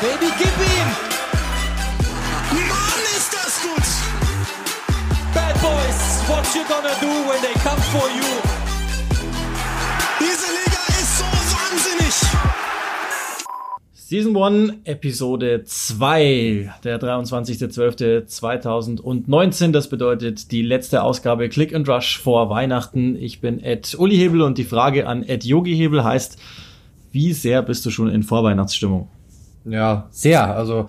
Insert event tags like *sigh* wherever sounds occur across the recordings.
Baby, gib ihm! Mann, ist das gut! Bad Boys, what you gonna do when they come for you? Diese Liga ist so wahnsinnig! Season 1, Episode 2, der 23.12.2019. Das bedeutet die letzte Ausgabe Click and Rush vor Weihnachten. Ich bin Ed Uli Hebel und die Frage an Ed Yogi Hebel heißt, wie sehr bist du schon in Vorweihnachtsstimmung? Ja, sehr. Also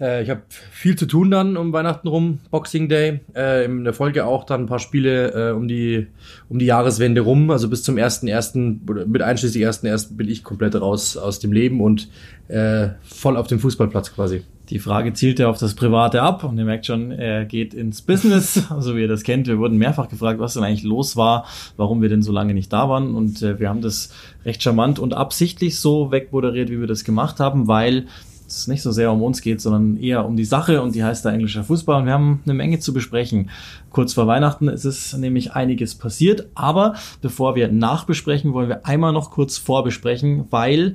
äh, ich habe viel zu tun dann um Weihnachten rum, Boxing Day. Äh, in der Folge auch dann ein paar Spiele äh, um die um die Jahreswende rum. Also bis zum ersten ersten mit einschließlich ersten ersten bin ich komplett raus aus dem Leben und äh, voll auf dem Fußballplatz quasi. Die Frage zielte auf das Private ab und ihr merkt schon, er geht ins Business, *laughs* so wie ihr das kennt. Wir wurden mehrfach gefragt, was denn eigentlich los war, warum wir denn so lange nicht da waren und äh, wir haben das recht charmant und absichtlich so wegmoderiert, wie wir das gemacht haben, weil es nicht so sehr um uns geht, sondern eher um die Sache und die heißt da englischer Fußball und wir haben eine Menge zu besprechen. Kurz vor Weihnachten ist es nämlich einiges passiert, aber bevor wir nachbesprechen, wollen wir einmal noch kurz vorbesprechen, weil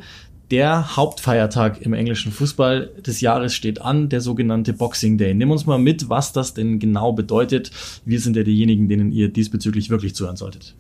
der Hauptfeiertag im englischen Fußball des Jahres steht an, der sogenannte Boxing Day. Nimm uns mal mit, was das denn genau bedeutet. Wir sind ja diejenigen, denen ihr diesbezüglich wirklich zuhören solltet.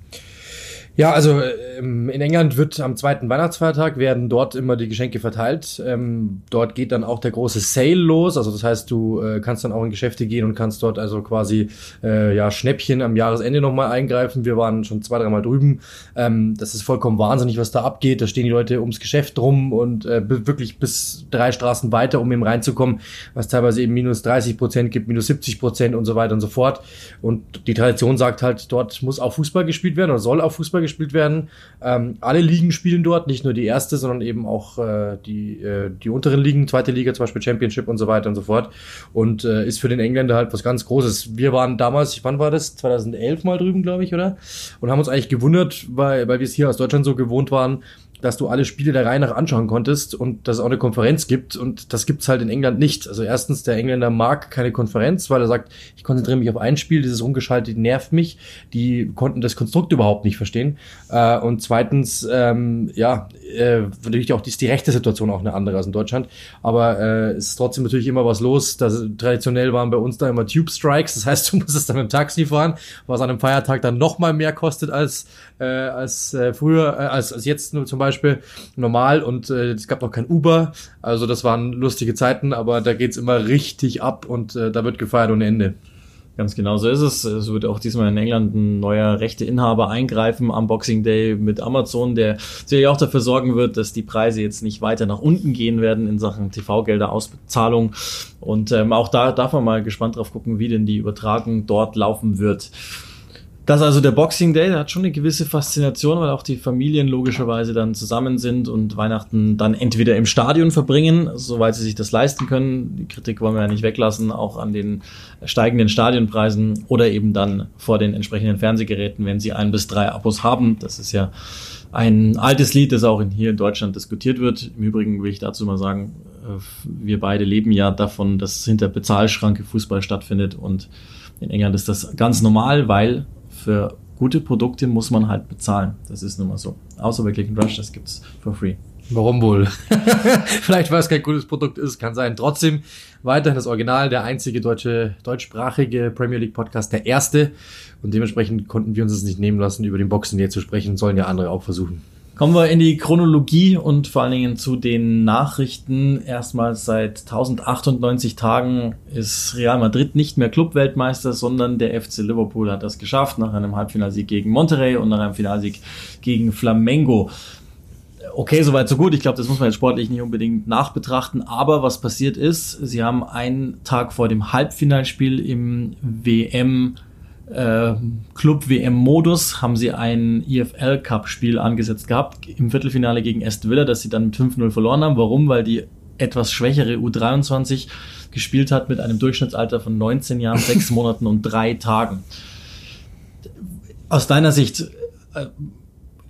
Ja, also ähm, in England wird am zweiten Weihnachtsfeiertag werden dort immer die Geschenke verteilt. Ähm, dort geht dann auch der große Sale los. Also das heißt, du äh, kannst dann auch in Geschäfte gehen und kannst dort also quasi äh, ja Schnäppchen am Jahresende nochmal eingreifen. Wir waren schon zwei, dreimal drüben. Ähm, das ist vollkommen wahnsinnig, was da abgeht. Da stehen die Leute ums Geschäft rum und äh, wirklich bis drei Straßen weiter, um eben reinzukommen, was teilweise eben minus 30 Prozent gibt, minus 70 Prozent und so weiter und so fort. Und die Tradition sagt halt, dort muss auch Fußball gespielt werden oder soll auch Fußball gespielt werden. Ähm, alle Ligen spielen dort, nicht nur die erste, sondern eben auch äh, die, äh, die unteren Ligen, zweite Liga, zum Beispiel Championship und so weiter und so fort. Und äh, ist für den Engländer halt was ganz Großes. Wir waren damals, wann war das? 2011 mal drüben, glaube ich, oder? Und haben uns eigentlich gewundert, weil, weil wir es hier aus Deutschland so gewohnt waren, dass du alle Spiele der Reihe nach anschauen konntest und dass es auch eine Konferenz gibt und das gibt's halt in England nicht. Also erstens, der Engländer mag keine Konferenz, weil er sagt, ich konzentriere mich auf ein Spiel, dieses Rumgeschaltet nervt mich. Die konnten das Konstrukt überhaupt nicht verstehen. Äh, und zweitens, ähm, ja, äh, natürlich auch ist die rechte Situation auch eine andere als in Deutschland, aber äh, es ist trotzdem natürlich immer was los. Das, traditionell waren bei uns da immer Tube Strikes, das heißt, du *laughs* musstest dann mit dem Taxi fahren, was an einem Feiertag dann noch mal mehr kostet als äh, als äh, früher, äh, als, als jetzt nur zum Beispiel normal und äh, es gab noch kein Uber. Also das waren lustige Zeiten, aber da geht's immer richtig ab und äh, da wird gefeiert ohne Ende. Ganz genau so ist es. Es wird auch diesmal in England ein neuer Rechteinhaber eingreifen am Boxing Day mit Amazon, der sicherlich auch dafür sorgen wird, dass die Preise jetzt nicht weiter nach unten gehen werden in Sachen TV-Gelder Auszahlung. Und ähm, auch da darf man mal gespannt drauf gucken, wie denn die Übertragung dort laufen wird. Das also der Boxing Day, der hat schon eine gewisse Faszination, weil auch die Familien logischerweise dann zusammen sind und Weihnachten dann entweder im Stadion verbringen, soweit sie sich das leisten können. Die Kritik wollen wir ja nicht weglassen, auch an den steigenden Stadionpreisen oder eben dann vor den entsprechenden Fernsehgeräten, wenn sie ein bis drei Abos haben. Das ist ja ein altes Lied, das auch hier in Deutschland diskutiert wird. Im Übrigen will ich dazu mal sagen, äh, wir beide leben ja davon, dass hinter Bezahlschranke Fußball stattfindet und in England ist das ganz normal, weil für gute Produkte muss man halt bezahlen. Das ist nun mal so. Außer bei Click and Rush, das gibt's for free. Warum wohl? *laughs* Vielleicht, weil es kein gutes Produkt ist, kann sein. Trotzdem weiterhin das Original, der einzige deutsche, deutschsprachige Premier League Podcast, der erste. Und dementsprechend konnten wir uns es nicht nehmen lassen, über den Boxen hier zu sprechen. Sollen ja andere auch versuchen. Kommen wir in die Chronologie und vor allen Dingen zu den Nachrichten. Erstmals seit 1098 Tagen ist Real Madrid nicht mehr Clubweltmeister, sondern der FC Liverpool hat das geschafft nach einem Halbfinalsieg gegen Monterrey und nach einem Finalsieg gegen Flamengo. Okay, soweit so gut. Ich glaube, das muss man jetzt sportlich nicht unbedingt nachbetrachten. Aber was passiert ist, sie haben einen Tag vor dem Halbfinalspiel im WM äh, Club-WM-Modus haben sie ein EFL-Cup-Spiel angesetzt gehabt im Viertelfinale gegen Aston Villa, das sie dann mit 5-0 verloren haben. Warum? Weil die etwas schwächere U23 gespielt hat mit einem Durchschnittsalter von 19 Jahren, *laughs* 6 Monaten und 3 Tagen. Aus deiner Sicht, äh,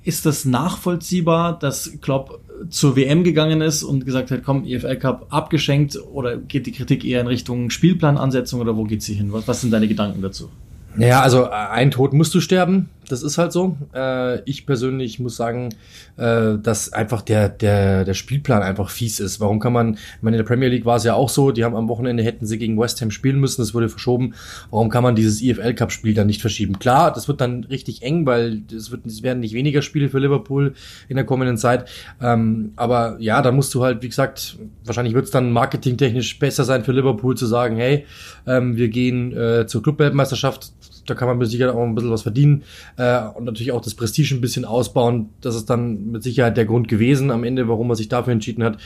ist das nachvollziehbar, dass Klopp zur WM gegangen ist und gesagt hat, komm, EFL Cup abgeschenkt oder geht die Kritik eher in Richtung Spielplanansetzung oder wo geht sie hin? Was, was sind deine Gedanken dazu? Naja, also äh, ein Tod musst du sterben. das ist halt so. Äh, ich persönlich muss sagen, äh, dass einfach der, der, der Spielplan einfach fies ist. Warum kann man, ich meine, in der Premier League war es ja auch so, die haben am Wochenende hätten sie gegen West Ham spielen müssen, das wurde verschoben. Warum kann man dieses EFL Cup Spiel dann nicht verschieben? Klar, das wird dann richtig eng, weil es wird, es werden nicht weniger Spiele für Liverpool in der kommenden Zeit. Ähm, aber ja, da musst du halt, wie gesagt, wahrscheinlich wird es dann marketingtechnisch besser sein für Liverpool zu sagen, hey, ähm, wir gehen äh, zur Clubweltmeisterschaft da kann man mit Sicherheit auch ein bisschen was verdienen äh, und natürlich auch das Prestige ein bisschen ausbauen. Das ist dann mit Sicherheit der Grund gewesen am Ende, warum man sich dafür entschieden hat.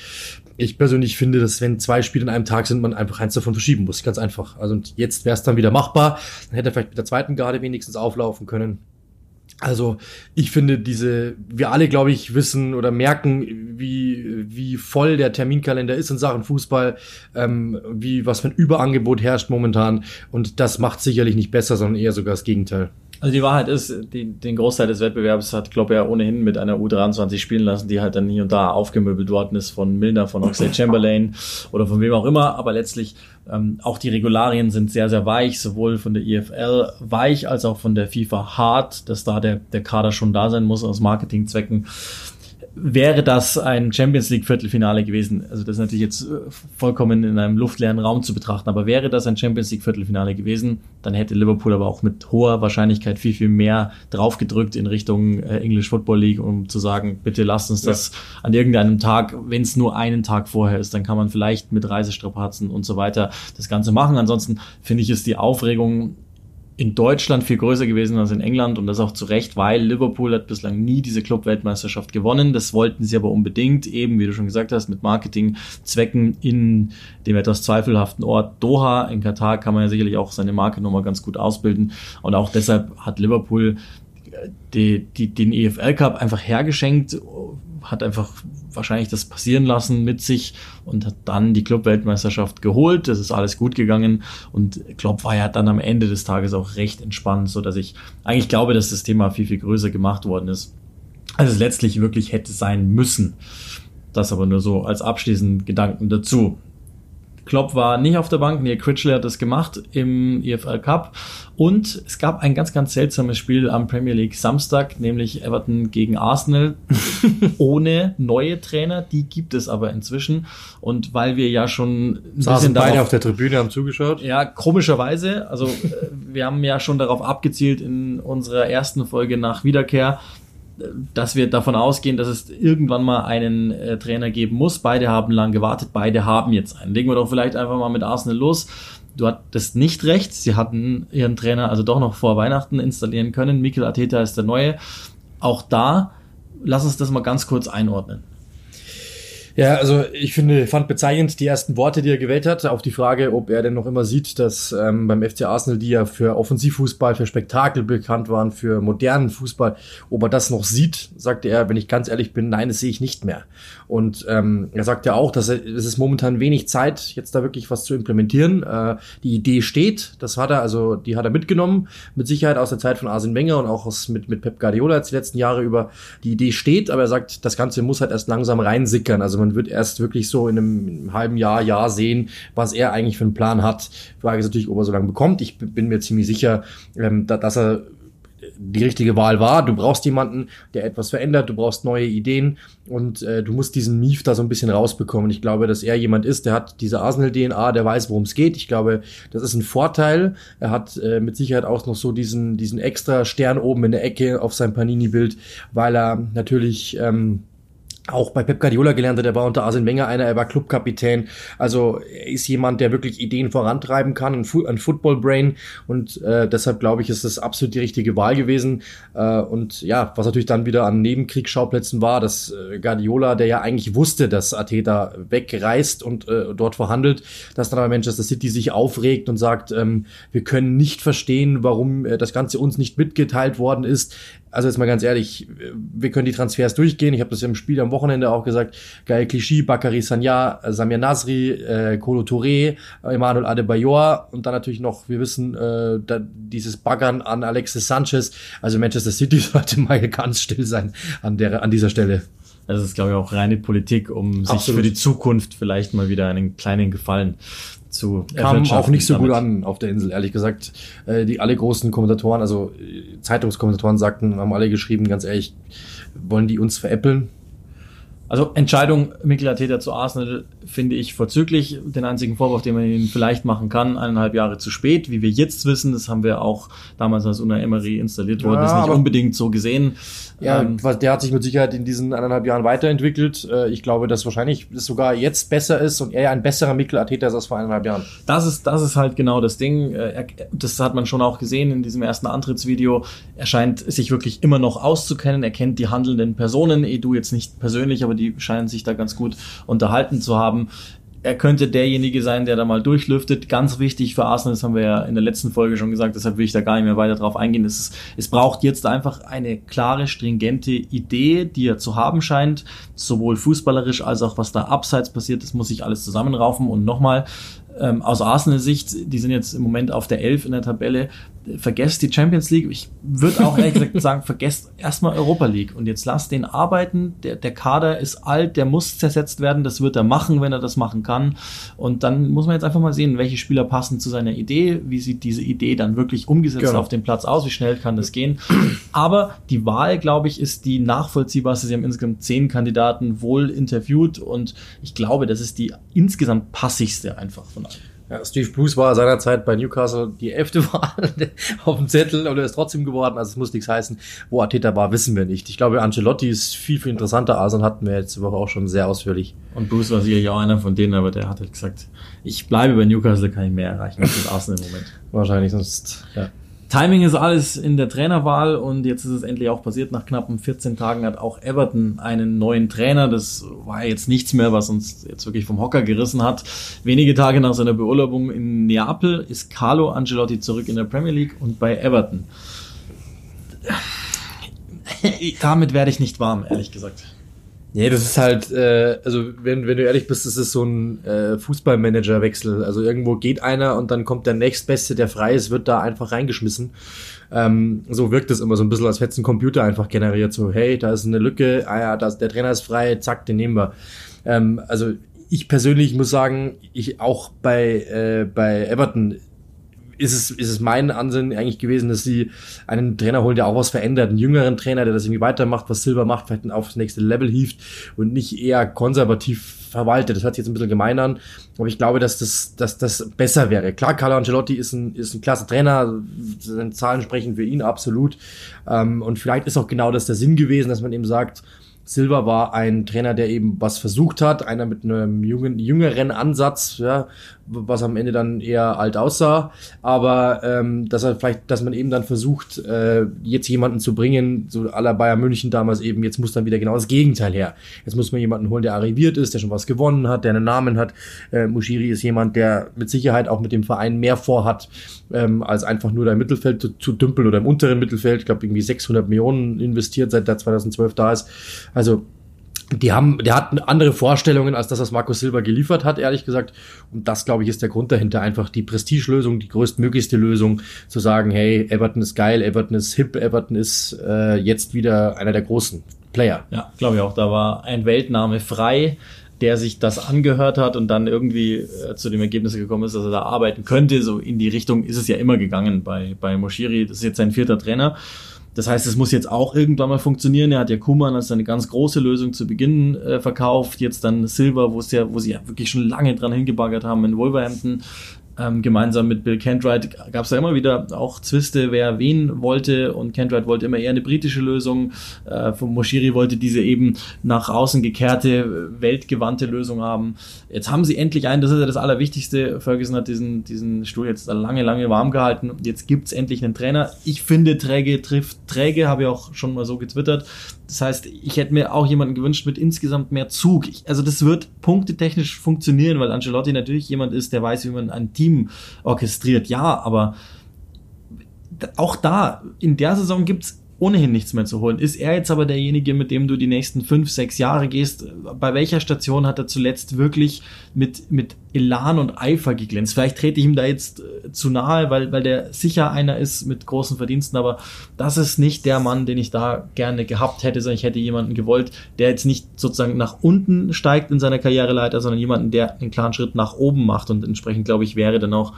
Ich persönlich finde, dass wenn zwei Spiele in einem Tag sind, man einfach eins davon verschieben muss. Ganz einfach. Also und jetzt wäre es dann wieder machbar. Dann hätte er vielleicht mit der zweiten Garde wenigstens auflaufen können. Also ich finde diese, wir alle, glaube ich, wissen oder merken, wie, wie voll der Terminkalender ist in Sachen Fußball, ähm, wie was für ein Überangebot herrscht momentan. Und das macht sicherlich nicht besser, sondern eher sogar das Gegenteil. Also die Wahrheit ist, die, den Großteil des Wettbewerbs hat Klopp ja ohnehin mit einer U23 spielen lassen, die halt dann hier und da aufgemöbelt worden ist von Milner, von Oxlade Chamberlain *laughs* oder von wem auch immer. Aber letztlich ähm, auch die Regularien sind sehr, sehr weich, sowohl von der IFL weich als auch von der FIFA hart, dass da der, der Kader schon da sein muss aus Marketingzwecken wäre das ein Champions League Viertelfinale gewesen, also das ist natürlich jetzt äh, vollkommen in einem luftleeren Raum zu betrachten, aber wäre das ein Champions League Viertelfinale gewesen, dann hätte Liverpool aber auch mit hoher Wahrscheinlichkeit viel, viel mehr draufgedrückt in Richtung äh, English Football League, um zu sagen, bitte lasst uns das ja. an irgendeinem Tag, wenn es nur einen Tag vorher ist, dann kann man vielleicht mit Reisestrapazen und so weiter das Ganze machen. Ansonsten finde ich, ist die Aufregung in Deutschland viel größer gewesen als in England und das auch zu Recht, weil Liverpool hat bislang nie diese Club-Weltmeisterschaft gewonnen. Das wollten sie aber unbedingt, eben wie du schon gesagt hast, mit Marketingzwecken in dem etwas zweifelhaften Ort Doha. In Katar kann man ja sicherlich auch seine Marke nochmal ganz gut ausbilden und auch deshalb hat Liverpool die, die, den EFL Cup einfach hergeschenkt, hat einfach wahrscheinlich das passieren lassen mit sich und hat dann die Club-Weltmeisterschaft geholt. Das ist alles gut gegangen und Klopp war ja dann am Ende des Tages auch recht entspannt, so dass ich eigentlich glaube, dass das Thema viel, viel größer gemacht worden ist, als es letztlich wirklich hätte sein müssen. Das aber nur so als abschließenden Gedanken dazu. Klopp war nicht auf der Bank, Neil Critchley hat das gemacht im EFL Cup. Und es gab ein ganz, ganz seltsames Spiel am Premier League Samstag, nämlich Everton gegen Arsenal *laughs* ohne neue Trainer. Die gibt es aber inzwischen. Und weil wir ja schon ein Saßen beide darauf, auf der Tribüne, haben zugeschaut. Ja, komischerweise. Also äh, wir haben ja schon darauf abgezielt in unserer ersten Folge nach Wiederkehr, dass wir davon ausgehen, dass es irgendwann mal einen äh, Trainer geben muss. Beide haben lang gewartet, beide haben jetzt einen. Legen wir doch vielleicht einfach mal mit Arsenal los. Du hattest nicht recht, sie hatten ihren Trainer also doch noch vor Weihnachten installieren können. Mikel Arteta ist der neue. Auch da, lass uns das mal ganz kurz einordnen. Ja, also ich finde, fand bezeichnend die ersten Worte, die er gewählt hat, auf die Frage, ob er denn noch immer sieht, dass ähm, beim FC Arsenal, die ja für Offensivfußball, für Spektakel bekannt waren, für modernen Fußball, ob er das noch sieht, sagte er, wenn ich ganz ehrlich bin, nein, das sehe ich nicht mehr. Und ähm, er sagt ja auch, dass er, es ist momentan wenig Zeit, jetzt da wirklich was zu implementieren. Äh, die Idee steht, das hat er, also die hat er mitgenommen, mit Sicherheit aus der Zeit von Arsene Wenger und auch aus, mit, mit Pep Guardiola jetzt die letzten Jahre über. Die Idee steht, aber er sagt, das Ganze muss halt erst langsam reinsickern. Also man wird erst wirklich so in einem, in einem halben Jahr, Jahr sehen, was er eigentlich für einen Plan hat. Frage ist natürlich, ob er so lange bekommt. Ich bin mir ziemlich sicher, ähm, dass er die richtige Wahl war. Du brauchst jemanden, der etwas verändert, du brauchst neue Ideen und äh, du musst diesen Mief da so ein bisschen rausbekommen. Ich glaube, dass er jemand ist, der hat diese Arsenal-DNA, der weiß, worum es geht. Ich glaube, das ist ein Vorteil. Er hat äh, mit Sicherheit auch noch so diesen, diesen extra Stern oben in der Ecke auf seinem Panini-Bild, weil er natürlich ähm, auch bei Pep Guardiola gelernt hat, er war unter Arsene Wenger einer, er war Clubkapitän. Also er ist jemand, der wirklich Ideen vorantreiben kann, ein, Fu ein Football-Brain und äh, deshalb glaube ich, ist das absolut die richtige Wahl gewesen. Äh, und ja, was natürlich dann wieder an Nebenkriegsschauplätzen war, dass äh, Guardiola, der ja eigentlich wusste, dass Ateta wegreist und äh, dort verhandelt, dass dann aber Manchester City sich aufregt und sagt, ähm, wir können nicht verstehen, warum äh, das Ganze uns nicht mitgeteilt worden ist also jetzt mal ganz ehrlich, wir können die Transfers durchgehen. Ich habe das im Spiel am Wochenende auch gesagt. Geil Clichy, Bakary Sanya, Samir Nasri, äh, Kolo Touré, Emmanuel Adebayor und dann natürlich noch, wir wissen, äh, da, dieses Baggern an Alexis Sanchez. Also Manchester City *laughs* sollte mal ganz still sein an, der, an dieser Stelle. Also es ist, glaube ich, auch reine Politik, um sich Absolut. für die Zukunft vielleicht mal wieder einen kleinen Gefallen zu kam auch nicht so damit. gut an auf der Insel, ehrlich gesagt. Äh, die alle großen Kommentatoren, also äh, Zeitungskommentatoren sagten, haben alle geschrieben, ganz ehrlich, wollen die uns veräppeln? Also Entscheidung Mikel Arteta zu Arsenal finde ich vorzüglich. Den einzigen Vorwurf, den man ihnen vielleicht machen kann, eineinhalb Jahre zu spät, wie wir jetzt wissen, das haben wir auch damals, als Unai Emery installiert wurde, Ja, ist nicht unbedingt so gesehen. Ja, Ähm, der hat sich mit Sicherheit in diesen eineinhalb Jahren weiterentwickelt. Äh, Ich glaube, dass wahrscheinlich es sogar jetzt besser ist und er ein besserer Mikel Arteta ist als vor eineinhalb Jahren. Das ist, das ist halt genau das Ding. Äh, Das hat man schon auch gesehen in diesem ersten Antrittsvideo. Er scheint sich wirklich immer noch auszukennen. Er kennt die handelnden Personen. Edu jetzt nicht persönlich, aber die scheinen sich da ganz gut unterhalten zu haben. Er könnte derjenige sein, der da mal durchlüftet. Ganz wichtig für Arsenal, das haben wir ja in der letzten Folge schon gesagt, deshalb will ich da gar nicht mehr weiter drauf eingehen. Es, ist, es braucht jetzt einfach eine klare, stringente Idee, die er zu haben scheint, sowohl fußballerisch als auch was da abseits passiert. Das muss sich alles zusammenraufen. Und nochmal, ähm, aus Arsenal-Sicht, die sind jetzt im Moment auf der 11 in der Tabelle, vergesst die Champions League. Ich würde auch ehrlich gesagt *laughs* sagen, vergesst erstmal Europa League und jetzt lasst den arbeiten. Der, der Kader ist alt, der muss zersetzt werden. Das wird er machen, wenn er das machen kann. Und dann muss man jetzt einfach mal sehen, welche Spieler passen zu seiner Idee. Wie sieht diese Idee dann wirklich umgesetzt Genau. auf dem Platz aus? Wie schnell kann das gehen? Aber die Wahl, glaube ich, ist die nachvollziehbarste. Sie haben insgesamt zehn Kandidaten wohl interviewt und ich glaube, das ist die insgesamt passigste einfach von allen. Ja, Steve Bruce war seinerzeit bei Newcastle die elfte *laughs* Wahl auf dem Zettel und er ist trotzdem geworden. Also es muss nichts heißen. Wo Arteta war, wissen wir nicht. Ich glaube, Ancelotti ist viel, viel interessanter. Arsenal hatten wir jetzt die Woche auch schon sehr ausführlich. Und Bruce war sicherlich auch einer von denen, aber der hat halt gesagt, ich bleibe bei Newcastle, kann ich mehr erreichen als mit Arsenal im Moment. Wahrscheinlich sonst, ja. Timing ist alles in der Trainerwahl und jetzt ist es endlich auch passiert. Nach knappen 14 Tagen hat auch Everton einen neuen Trainer. Das war jetzt nichts mehr, was uns jetzt wirklich vom Hocker gerissen hat. Wenige Tage nach seiner Beurlaubung in Neapel ist Carlo Ancelotti zurück in der Premier League und bei Everton. Damit werde ich nicht warm, ehrlich gesagt. Nee, das ist halt, äh, also wenn, wenn du ehrlich bist, das ist so ein äh, Fußballmanager-Wechsel. Also irgendwo geht einer und dann kommt der nächstbeste, der frei ist, wird da einfach reingeschmissen. Ähm, so wirkt es immer so ein bisschen, als hätte es ein Computer einfach generiert. So, hey, da ist eine Lücke, ah ja, das, der Trainer ist frei, zack, den nehmen wir. Ähm, also ich persönlich muss sagen, ich auch bei, äh, bei Everton ist es, ist es mein Ansinnen eigentlich gewesen, dass sie einen Trainer holen, der auch was verändert, einen jüngeren Trainer, der das irgendwie weitermacht, was Silber macht, vielleicht aufs nächste Level hieft und nicht eher konservativ verwaltet. Das hört sich jetzt ein bisschen gemein an, aber ich glaube, dass das, dass das besser wäre. Klar, Carlo Ancelotti ist ein, ist ein klasse Trainer, seine Zahlen sprechen für ihn absolut. Ähm, und vielleicht ist auch genau das der Sinn gewesen, dass man eben sagt, Silva war ein Trainer, der eben was versucht hat, einer mit einem jungen, jüngeren Ansatz, ja, was am Ende dann eher alt aussah, aber ähm, dass er vielleicht, dass man eben dann versucht, äh, jetzt jemanden zu bringen, so aller Bayern München damals eben, jetzt muss dann wieder genau das Gegenteil her. Jetzt muss man jemanden holen, der arriviert ist, der schon was gewonnen hat, der einen Namen hat. Äh, Mushiri ist jemand, der mit Sicherheit auch mit dem Verein mehr vorhat, ähm, als einfach nur da im Mittelfeld zu, zu dümpeln oder im unteren Mittelfeld. Ich glaube, irgendwie 600 Millionen investiert, seit der 2012 da ist. Also die haben, der hat andere Vorstellungen als das, was Marco Silva geliefert hat, ehrlich gesagt. Und das, glaube ich, ist der Grund dahinter. Einfach die Prestigelösung, die größtmöglichste Lösung, zu sagen, hey, Everton ist geil, Everton ist hip, Everton ist äh, jetzt wieder einer der großen Player. Ja, glaube ich auch. Da war ein Weltname frei, der sich das angehört hat und dann irgendwie äh, zu dem Ergebnis gekommen ist, dass er da arbeiten könnte. So in die Richtung ist es ja immer gegangen bei, bei Moshiri. Das ist jetzt sein vierter Trainer. Das heißt, es muss jetzt auch irgendwann mal funktionieren. Er hat ja Kuman als eine ganz große Lösung zu Beginn äh, verkauft. Jetzt dann Silver, wo es ja, wo sie ja wirklich schon lange dran hingebaggert haben in Wolverhampton. Ähm, gemeinsam mit Bill Kentright gab es da immer wieder auch Zwiste, wer wen wollte und Kentright wollte immer eher eine britische Lösung. Äh, von Moshiri wollte diese eben nach außen gekehrte, weltgewandte Lösung haben. Jetzt haben sie endlich einen, das ist ja das Allerwichtigste. Ferguson hat diesen, diesen Stuhl jetzt lange, lange warm gehalten. Jetzt gibt's endlich einen Trainer. Ich finde, Träge trifft Träge, habe ich auch schon mal so getwittert. Das heißt, ich hätte mir auch jemanden gewünscht mit insgesamt mehr Zug. Ich, also das wird punktetechnisch funktionieren, weil Ancelotti natürlich jemand ist, der weiß, wie man ein Team orchestriert. Ja, aber auch da, in der Saison gibt's ohnehin nichts mehr zu holen. Ist er jetzt aber derjenige, mit dem du die nächsten fünf, sechs Jahre gehst? Bei welcher Station hat er zuletzt wirklich mit, mit Elan und Eifer geglänzt? Vielleicht trete ich ihm da jetzt äh, zu nahe, weil, weil der sicher einer ist mit großen Verdiensten, aber das ist nicht der Mann, den ich da gerne gehabt hätte, sondern ich hätte jemanden gewollt, der jetzt nicht sozusagen nach unten steigt in seiner Karriereleiter, sondern jemanden, der einen klaren Schritt nach oben macht und entsprechend, glaube ich, wäre dann auch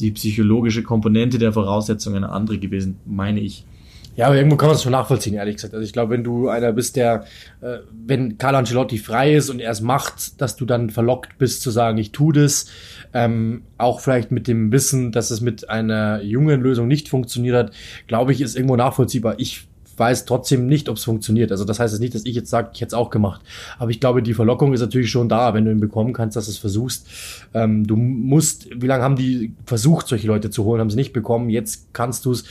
die psychologische Komponente der Voraussetzungen eine andere gewesen, meine ich. Ja, aber irgendwo kann man es schon nachvollziehen, ehrlich gesagt. Also ich glaube, wenn du einer bist, der, äh, wenn Carlo Ancelotti frei ist und er es macht, dass du dann verlockt bist zu sagen, ich tu das, ähm, auch vielleicht mit dem Wissen, dass es mit einer jungen Lösung nicht funktioniert hat, glaube ich, ist irgendwo nachvollziehbar. Ich weiß trotzdem nicht, ob es funktioniert. Also das heißt jetzt nicht, dass ich jetzt sage, ich hätte es auch gemacht. Aber ich glaube, die Verlockung ist natürlich schon da, wenn du ihn bekommen kannst, dass du es versuchst. Ähm, du musst, wie lange haben die versucht, solche Leute zu holen, haben sie nicht bekommen. Jetzt kannst du es.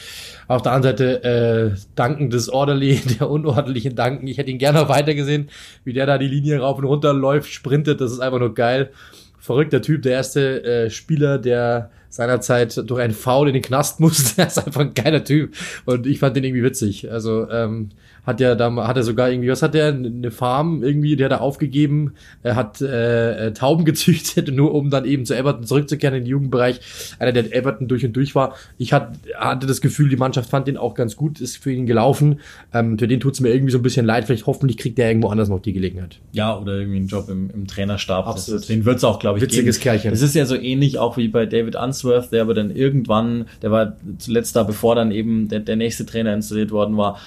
Auf der anderen Seite äh, danken des Orderly, *laughs* der Unordentlichen danken. Ich hätte ihn gerne noch weiter gesehen, wie der da die Linie rauf und runter läuft, sprintet. Das ist einfach nur geil. Verrückter Typ, der erste äh, Spieler, der seinerzeit durch einen Foul in den Knast *laughs* musste. Er ist einfach ein geiler Typ. Und ich fand den irgendwie witzig. Also, ähm, hat ja da hat er sogar irgendwie, was hat der, eine Farm irgendwie, die hat er aufgegeben, er hat äh, äh, Tauben *laughs* gezüchtet, nur um dann eben zu Everton zurückzukehren in den Jugendbereich. Einer, der Everton durch und durch war. Ich hat, hatte das Gefühl, die Mannschaft fand den auch ganz gut, ist für ihn gelaufen. Ähm, für den tut's mir irgendwie so ein bisschen leid. Vielleicht hoffentlich kriegt der irgendwo anders noch die Gelegenheit. Ja, oder irgendwie einen Job im, im Trainerstab. Absolut. Das, den wird's auch, glaube ich, Witziges geben. Kerlchen. Das ist ja so ähnlich auch wie bei David Unsworth, der aber dann irgendwann, der war zuletzt da, bevor dann eben der, der nächste Trainer installiert worden war,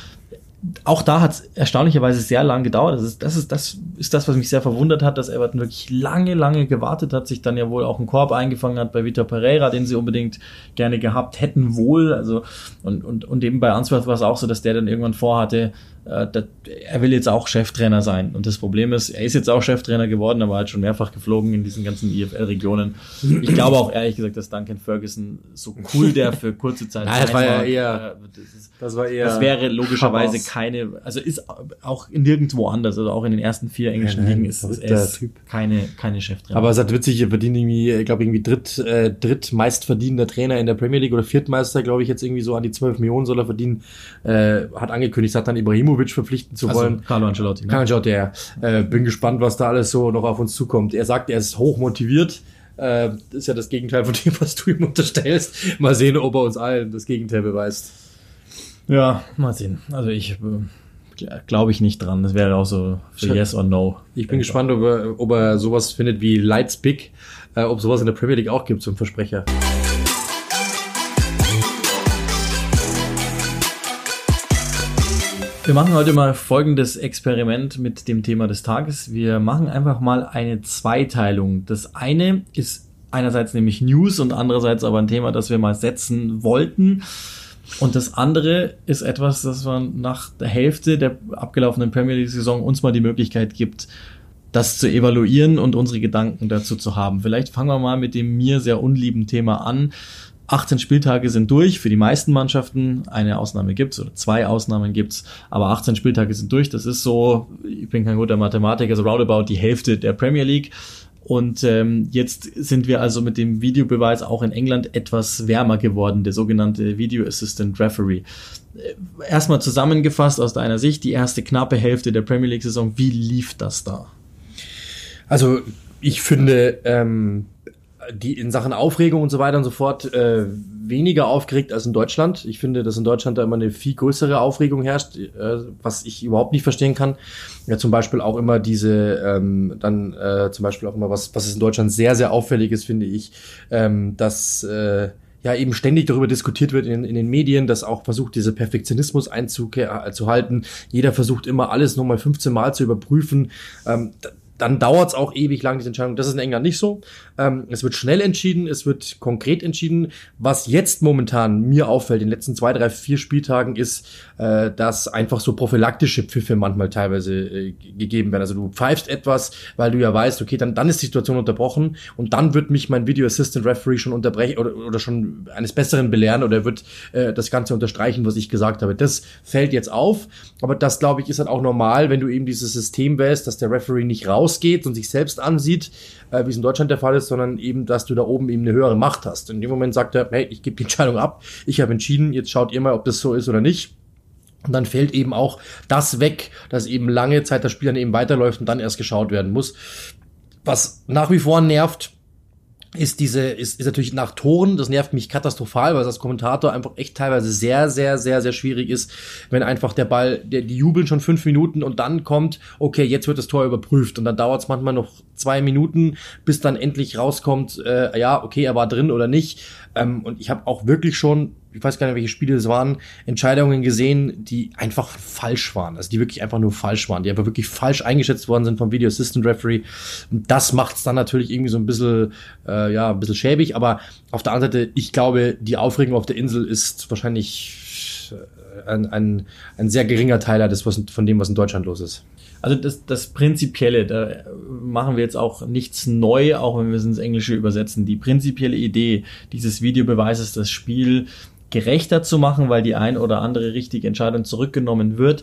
auch da hat es erstaunlicherweise sehr lang gedauert. Das ist, das ist, das ist das, was mich sehr verwundert hat, dass Everton wirklich lange, lange gewartet hat, sich dann ja wohl auch einen Korb eingefangen hat bei Vitor Pereira, den sie unbedingt gerne gehabt hätten wohl. Also, und, und, und eben bei Answorth war es auch so, dass der dann irgendwann vorhatte, er will jetzt auch Cheftrainer sein. Und das Problem ist, er ist jetzt auch Cheftrainer geworden, aber hat schon mehrfach geflogen in diesen ganzen IFL-Regionen. Ich glaube auch ehrlich gesagt, dass Duncan Ferguson so cool der für kurze Zeit *laughs* Nein, das war ja eher- äh, das, ist, Das war eher. das wäre logischerweise Hamas. keine, also ist auch nirgendwo anders, also auch in den ersten vier englischen Ja, nein, Ligen ist, er Typ. keine, keine Cheftrainer. Aber es hat witzig, er verdient irgendwie, ich glaube, irgendwie dritt, äh, drittmeistverdienender Trainer in der Premier League oder viertmeister, glaube ich, jetzt irgendwie so an die 12 Millionen soll er verdienen. Äh, hat angekündigt, hat dann Ibrahimovic verpflichten zu also, wollen. Carlo Ancelotti. Ne? Kann schaut der. Äh, bin gespannt, was da alles so noch auf uns zukommt. Er sagt, er ist hoch motiviert. Äh, das ist ja das Gegenteil von dem, was du ihm unterstellst. Mal sehen, ob er uns allen das Gegenteil beweist. Ja, mal sehen. Also ich äh, glaube ich nicht dran. Das wäre auch so für Schön. Yes or No. Ich bin gespannt, ob er, ob er sowas findet wie Lights Big, äh, ob sowas in der Premier League auch gibt, ein Versprecher. Wir machen heute mal folgendes Experiment mit dem Thema des Tages. Wir machen einfach mal eine Zweiteilung. Das eine ist einerseits nämlich News und andererseits aber ein Thema, das wir mal setzen wollten. Und das andere ist etwas, das man nach der Hälfte der abgelaufenen Premier League-Saison uns mal die Möglichkeit gibt, das zu evaluieren und unsere Gedanken dazu zu haben. Vielleicht fangen wir mal mit dem mir sehr unlieben Thema an. 18 Spieltage sind durch für die meisten Mannschaften. Eine Ausnahme gibt's oder zwei Ausnahmen gibt's, aber 18 Spieltage sind durch. Das ist so, ich bin kein guter Mathematiker, so roundabout die Hälfte der Premier League. Und ähm, jetzt sind wir also mit dem Videobeweis auch in England etwas wärmer geworden, der sogenannte Video Assistant Referee. Äh, Erstmal zusammengefasst aus deiner Sicht, die erste knappe Hälfte der Premier League-Saison, wie lief das da? Also ich finde, ähm, die in Sachen Aufregung und so weiter und so fort äh, weniger aufgeregt als in Deutschland. Ich finde, dass in Deutschland da immer eine viel größere Aufregung herrscht, äh, was ich überhaupt nicht verstehen kann. Ja, zum Beispiel auch immer diese, ähm, dann äh, zum Beispiel auch immer was, was es in Deutschland sehr, sehr auffällig ist, finde ich, ähm, dass äh, ja eben ständig darüber diskutiert wird in, in den Medien, dass auch versucht, diese Perfektionismus einzuhalten. Jeder versucht immer alles nochmal 15 Mal zu überprüfen. Ähm, dann dauert es auch ewig lang, diese Entscheidung. Das ist in England nicht so. Ähm, es wird schnell entschieden, es wird konkret entschieden. Was jetzt momentan mir auffällt, in den letzten zwei, drei, vier Spieltagen, ist, äh, dass einfach so prophylaktische Pfiffe manchmal teilweise äh, gegeben werden. Also du pfeifst etwas, weil du ja weißt, okay, dann, dann ist die Situation unterbrochen und dann wird mich mein Video Assistant Referee schon unterbrechen oder, oder schon eines Besseren belehren oder er wird äh, das Ganze unterstreichen, was ich gesagt habe. Das fällt jetzt auf, aber das, glaube ich, ist dann auch normal, wenn du eben dieses System wählst, dass der Referee nicht rausgeht und sich selbst ansieht, äh, wie es in Deutschland der Fall ist, sondern eben, dass du da oben eben eine höhere Macht hast. In dem Moment sagt er, hey, ich gebe die Entscheidung ab, ich habe entschieden, jetzt schaut ihr mal, ob das so ist oder nicht. Und dann fällt eben auch das weg, dass eben lange Zeit das Spiel dann eben weiterläuft und dann erst geschaut werden muss. Was nach wie vor nervt, ist diese, ist, ist natürlich nach Toren, das nervt mich katastrophal, weil als Kommentator einfach echt teilweise sehr, sehr, sehr, sehr schwierig ist, wenn einfach der Ball, der, die jubeln schon fünf Minuten und dann kommt, okay, jetzt wird das Tor überprüft und dann dauert es manchmal noch zwei Minuten, bis dann endlich rauskommt, äh, ja, okay, er war drin oder nicht. Ähm, und ich habe auch wirklich schon ich weiß gar nicht, welche Spiele es waren, Entscheidungen gesehen, die einfach falsch waren. Also die wirklich einfach nur falsch waren, die einfach wirklich falsch eingeschätzt worden sind vom Video Assistant Referee. Und das macht es dann natürlich irgendwie so ein bisschen, äh, ja, ein bisschen schäbig. Aber auf der anderen Seite, ich glaube, die Aufregung auf der Insel ist wahrscheinlich äh, ein, ein, ein sehr geringer Teiler des, was, von dem, was in Deutschland los ist. Also das, das Prinzipielle, da machen wir jetzt auch nichts neu, auch wenn wir es ins Englische übersetzen. Die prinzipielle Idee dieses Videobeweises, das Spiel gerechter zu machen, weil die ein oder andere richtige Entscheidung zurückgenommen wird,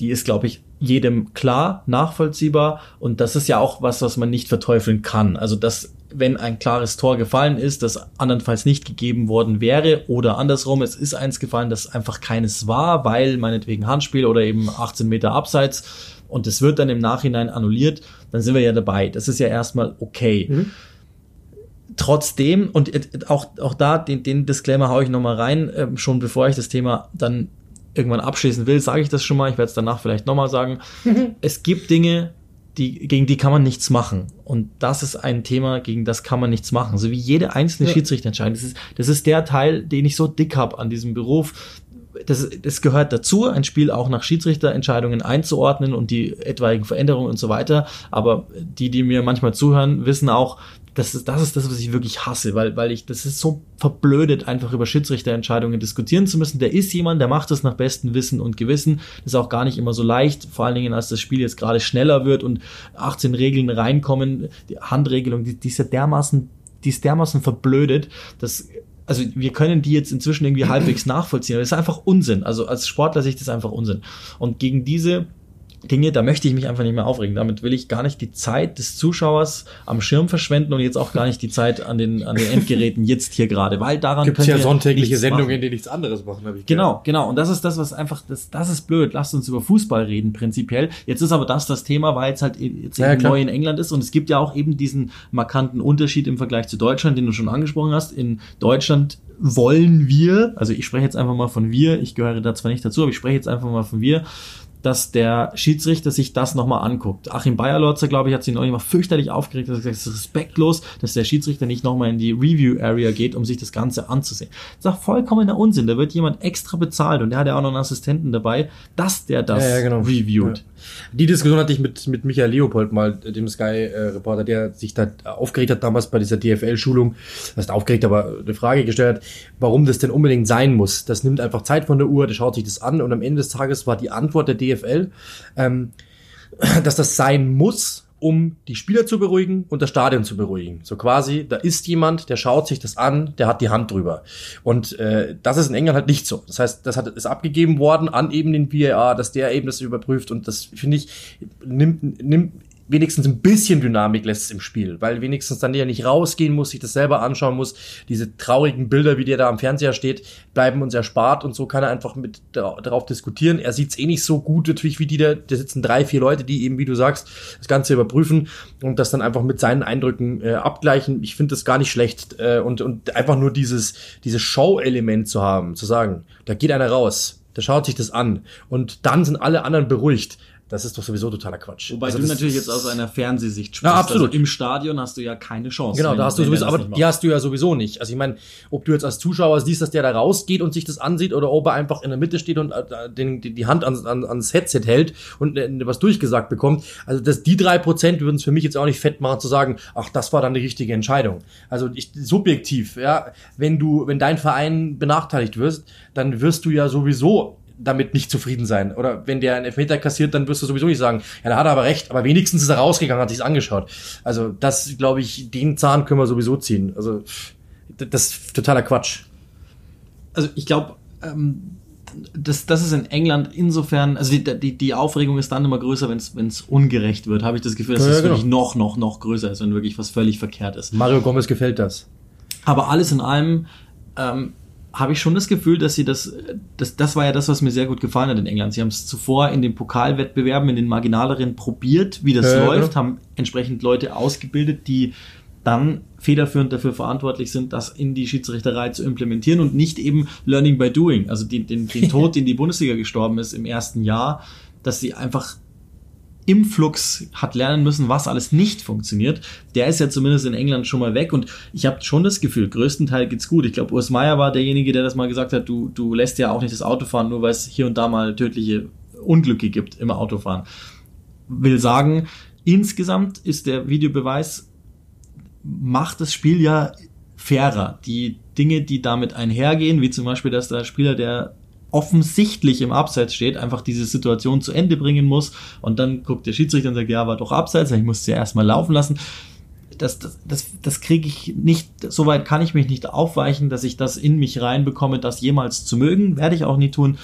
die ist, glaube ich, jedem klar, nachvollziehbar. Und das ist ja auch was, was man nicht verteufeln kann. Also, dass, wenn ein klares Tor gefallen ist, das andernfalls nicht gegeben worden wäre oder andersrum, es ist eins gefallen, das einfach keines war, weil meinetwegen Handspiel oder eben 18 Meter abseits und es wird dann im Nachhinein annulliert, dann sind wir ja dabei. Das ist ja erstmal okay. Mhm trotzdem, und auch, auch da, den, den Disclaimer haue ich nochmal rein, äh, schon bevor ich das Thema dann irgendwann abschließen will, sage ich das schon mal, ich werde es danach vielleicht nochmal sagen. *laughs* es gibt Dinge, die, gegen die kann man nichts machen. Und das ist ein Thema, gegen das kann man nichts machen. So wie jede einzelne ja. Schiedsrichterentscheidung. Das ist, das ist der Teil, den ich so dick hab an diesem Beruf. Das, das gehört dazu, ein Spiel auch nach Schiedsrichterentscheidungen einzuordnen und die etwaigen Veränderungen und so weiter. Aber die, die mir manchmal zuhören, wissen auch, das ist, das ist das, was ich wirklich hasse, weil, weil ich, das ist so verblödet, einfach über Schiedsrichterentscheidungen diskutieren zu müssen. Der ist jemand, der macht das nach bestem Wissen und Gewissen. Das ist auch gar nicht immer so leicht, vor allen Dingen, als das Spiel jetzt gerade schneller wird und 18 Regeln reinkommen. Die Handregelung, die, die ist ja dermaßen, die ist dermaßen verblödet, dass also wir können die jetzt inzwischen irgendwie halbwegs nachvollziehen, aber das ist einfach Unsinn. Also als Sportler sehe ich das einfach Unsinn. Und gegen diese Dinge, da möchte ich mich einfach nicht mehr aufregen. Damit will ich gar nicht die Zeit des Zuschauers am Schirm verschwenden und jetzt auch gar nicht die Zeit an den, an den Endgeräten jetzt hier gerade, weil daran Gibt ja sonntägliche Sendungen, in denen nichts anderes machen, habe ich Genau, gehört. genau. Und das ist das, was einfach, das, das ist blöd. Lasst uns über Fußball reden, prinzipiell. Jetzt ist aber das das Thema, weil es halt jetzt ja, neu in England ist und es gibt ja auch eben diesen markanten Unterschied im Vergleich zu Deutschland, den du schon angesprochen hast. In Deutschland wollen wir, also ich spreche jetzt einfach mal von wir, ich gehöre da zwar nicht dazu, aber ich spreche jetzt einfach mal von wir, dass der Schiedsrichter sich das nochmal anguckt. Achim Bayerlotzer, glaube ich, hat sich noch immer fürchterlich aufgeregt, er gesagt es ist respektlos, dass der Schiedsrichter nicht nochmal in die Review-Area geht, um sich das Ganze anzusehen. Das ist auch vollkommener Unsinn. Da wird jemand extra bezahlt und der hat ja auch noch einen Assistenten dabei, dass der das ja, ja, genau. reviewt. Ja. Die Diskussion hatte ich mit, mit Michael Leopold mal, dem Sky-Reporter, der sich da aufgeregt hat damals bei dieser DFL-Schulung. Das ist aufgeregt, aber eine Frage gestellt hat, warum das denn unbedingt sein muss. Das nimmt einfach Zeit von der Uhr, der schaut sich das an und am Ende des Tages war die Antwort der DFL DFL, ähm, *clears throat* dass das sein muss, um die Spieler zu beruhigen und das Stadion zu beruhigen. So quasi, da ist jemand, der schaut sich das an, der hat die Hand drüber. Und äh, das ist in England halt nicht so. Das heißt, das hat, ist abgegeben worden an eben den VAR, dass der eben das überprüft. Und das finde ich nimmt, nimmt wenigstens ein bisschen Dynamik lässt es im Spiel, weil wenigstens dann der nicht rausgehen muss, sich das selber anschauen muss. Diese traurigen Bilder, wie der da am Fernseher steht, bleiben uns erspart und so kann er einfach mit darauf diskutieren. Er sieht es eh nicht so gut natürlich wie die da, da sitzen drei, vier Leute, die eben, wie du sagst, das Ganze überprüfen und das dann einfach mit seinen Eindrücken äh, abgleichen. Ich finde das gar nicht schlecht äh, und, und einfach nur dieses, dieses Show-Element zu haben, zu sagen, da geht einer raus, der schaut sich das an und dann sind alle anderen beruhigt. Das ist doch sowieso totaler Quatsch. Wobei also du natürlich jetzt aus einer Fernsehsicht sprichst. Ja, absolut. Also Im Stadion hast du ja keine Chance. Genau, da hast du sowieso, aber die hast du ja sowieso nicht. Also ich meine, ob du jetzt als Zuschauer siehst, dass der da rausgeht und sich das ansieht oder ob er einfach in der Mitte steht und äh, den, die Hand ans, an, ans Headset hält und äh, was durchgesagt bekommt. Also das, die drei Prozent würden es für mich jetzt auch nicht fett machen zu sagen, ach, das war dann die richtige Entscheidung. Also ich, subjektiv, ja, wenn du, wenn dein Verein benachteiligt wirst, dann wirst du ja sowieso damit nicht zufrieden sein. Oder wenn der einen Elfmeter kassiert, dann wirst du sowieso nicht sagen, ja, da hat er aber recht, aber wenigstens ist er rausgegangen, hat sich's angeschaut. Also das, glaube ich, den Zahn können wir sowieso ziehen. Also das ist totaler Quatsch. Also ich glaube, ähm, das, das ist in England insofern, also die, die, die Aufregung ist dann immer größer, wenn es ungerecht wird, habe ich das Gefühl, dass ja, es genau. wirklich noch, noch, noch größer ist, wenn wirklich was völlig verkehrt ist. Mario Gomez gefällt das. Aber alles in allem, ähm, habe ich schon das Gefühl, dass sie das, das, das war ja das, was mir sehr gut gefallen hat in England. Sie haben es zuvor in den Pokalwettbewerben, in den marginaleren probiert, wie das ja, läuft, haben entsprechend Leute ausgebildet, die dann federführend dafür verantwortlich sind, das in die Schiedsrichterei zu implementieren und nicht eben Learning by Doing, also die, den, den *laughs* Tod, den die Bundesliga gestorben ist im ersten Jahr, dass sie einfach im Flux hat lernen müssen, was alles nicht funktioniert. Der ist ja zumindest in England schon mal weg und ich habe schon das Gefühl, größtenteils geht's gut. Ich glaube, Urs Meier war derjenige, der das mal gesagt hat, du, du lässt ja auch nicht das Auto fahren, nur weil es hier und da mal tödliche Unglücke gibt im Autofahren. Will sagen, insgesamt ist der Videobeweis macht das Spiel ja fairer. Die Dinge, die damit einhergehen, wie zum Beispiel, dass der Spieler, der offensichtlich im Abseits steht, einfach diese Situation zu Ende bringen muss und dann guckt der Schiedsrichter und sagt, ja, war doch Abseits, ich muss sie ja erstmal laufen lassen. Das, das, das, das kriege ich nicht, soweit kann ich mich nicht aufweichen, dass ich das in mich reinbekomme, das jemals zu mögen, werde ich auch nie tun.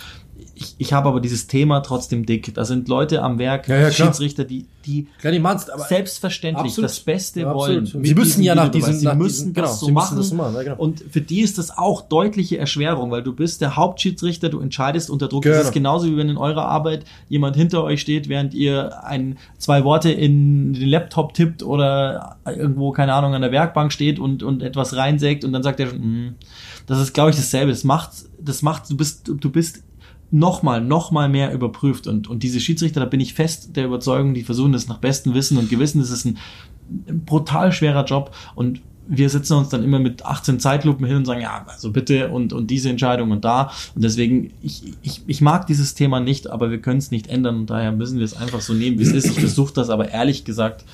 Ich, ich habe aber dieses Thema trotzdem dick. Da sind Leute am Werk, Ja, ja. Schiedsrichter, die, die Klar, die aber selbstverständlich Absolut. das Beste Ja, wollen. Sie müssen diesem ja nach diesen- sie nach müssen diesen- das genau, so machen. das machen, genau. Und für die ist das auch deutliche Erschwerung, weil du bist der Hauptschiedsrichter, du entscheidest unter Druck. Das Genau. ist genauso wie wenn in eurer Arbeit jemand hinter euch steht, während ihr ein, zwei Worte in den Laptop tippt oder irgendwo, keine Ahnung, an der Werkbank steht und, und etwas reinsägt und dann sagt er schon, "Mm." das ist, glaube ich, dasselbe. Das macht, das macht, du bist, du bist nochmal, nochmal mehr überprüft. Und, und diese Schiedsrichter, da bin ich fest der Überzeugung, die versuchen das nach bestem Wissen und Gewissen. Das ist ein brutal schwerer Job. Und wir sitzen uns dann immer mit 18 Zeitlupen hin und sagen, ja, also bitte und, und diese Entscheidung und da. Und deswegen, ich, ich, ich mag dieses Thema nicht, aber wir können es nicht ändern. Und daher müssen wir es einfach so nehmen, wie es ist. Ich versuche das aber ehrlich gesagt,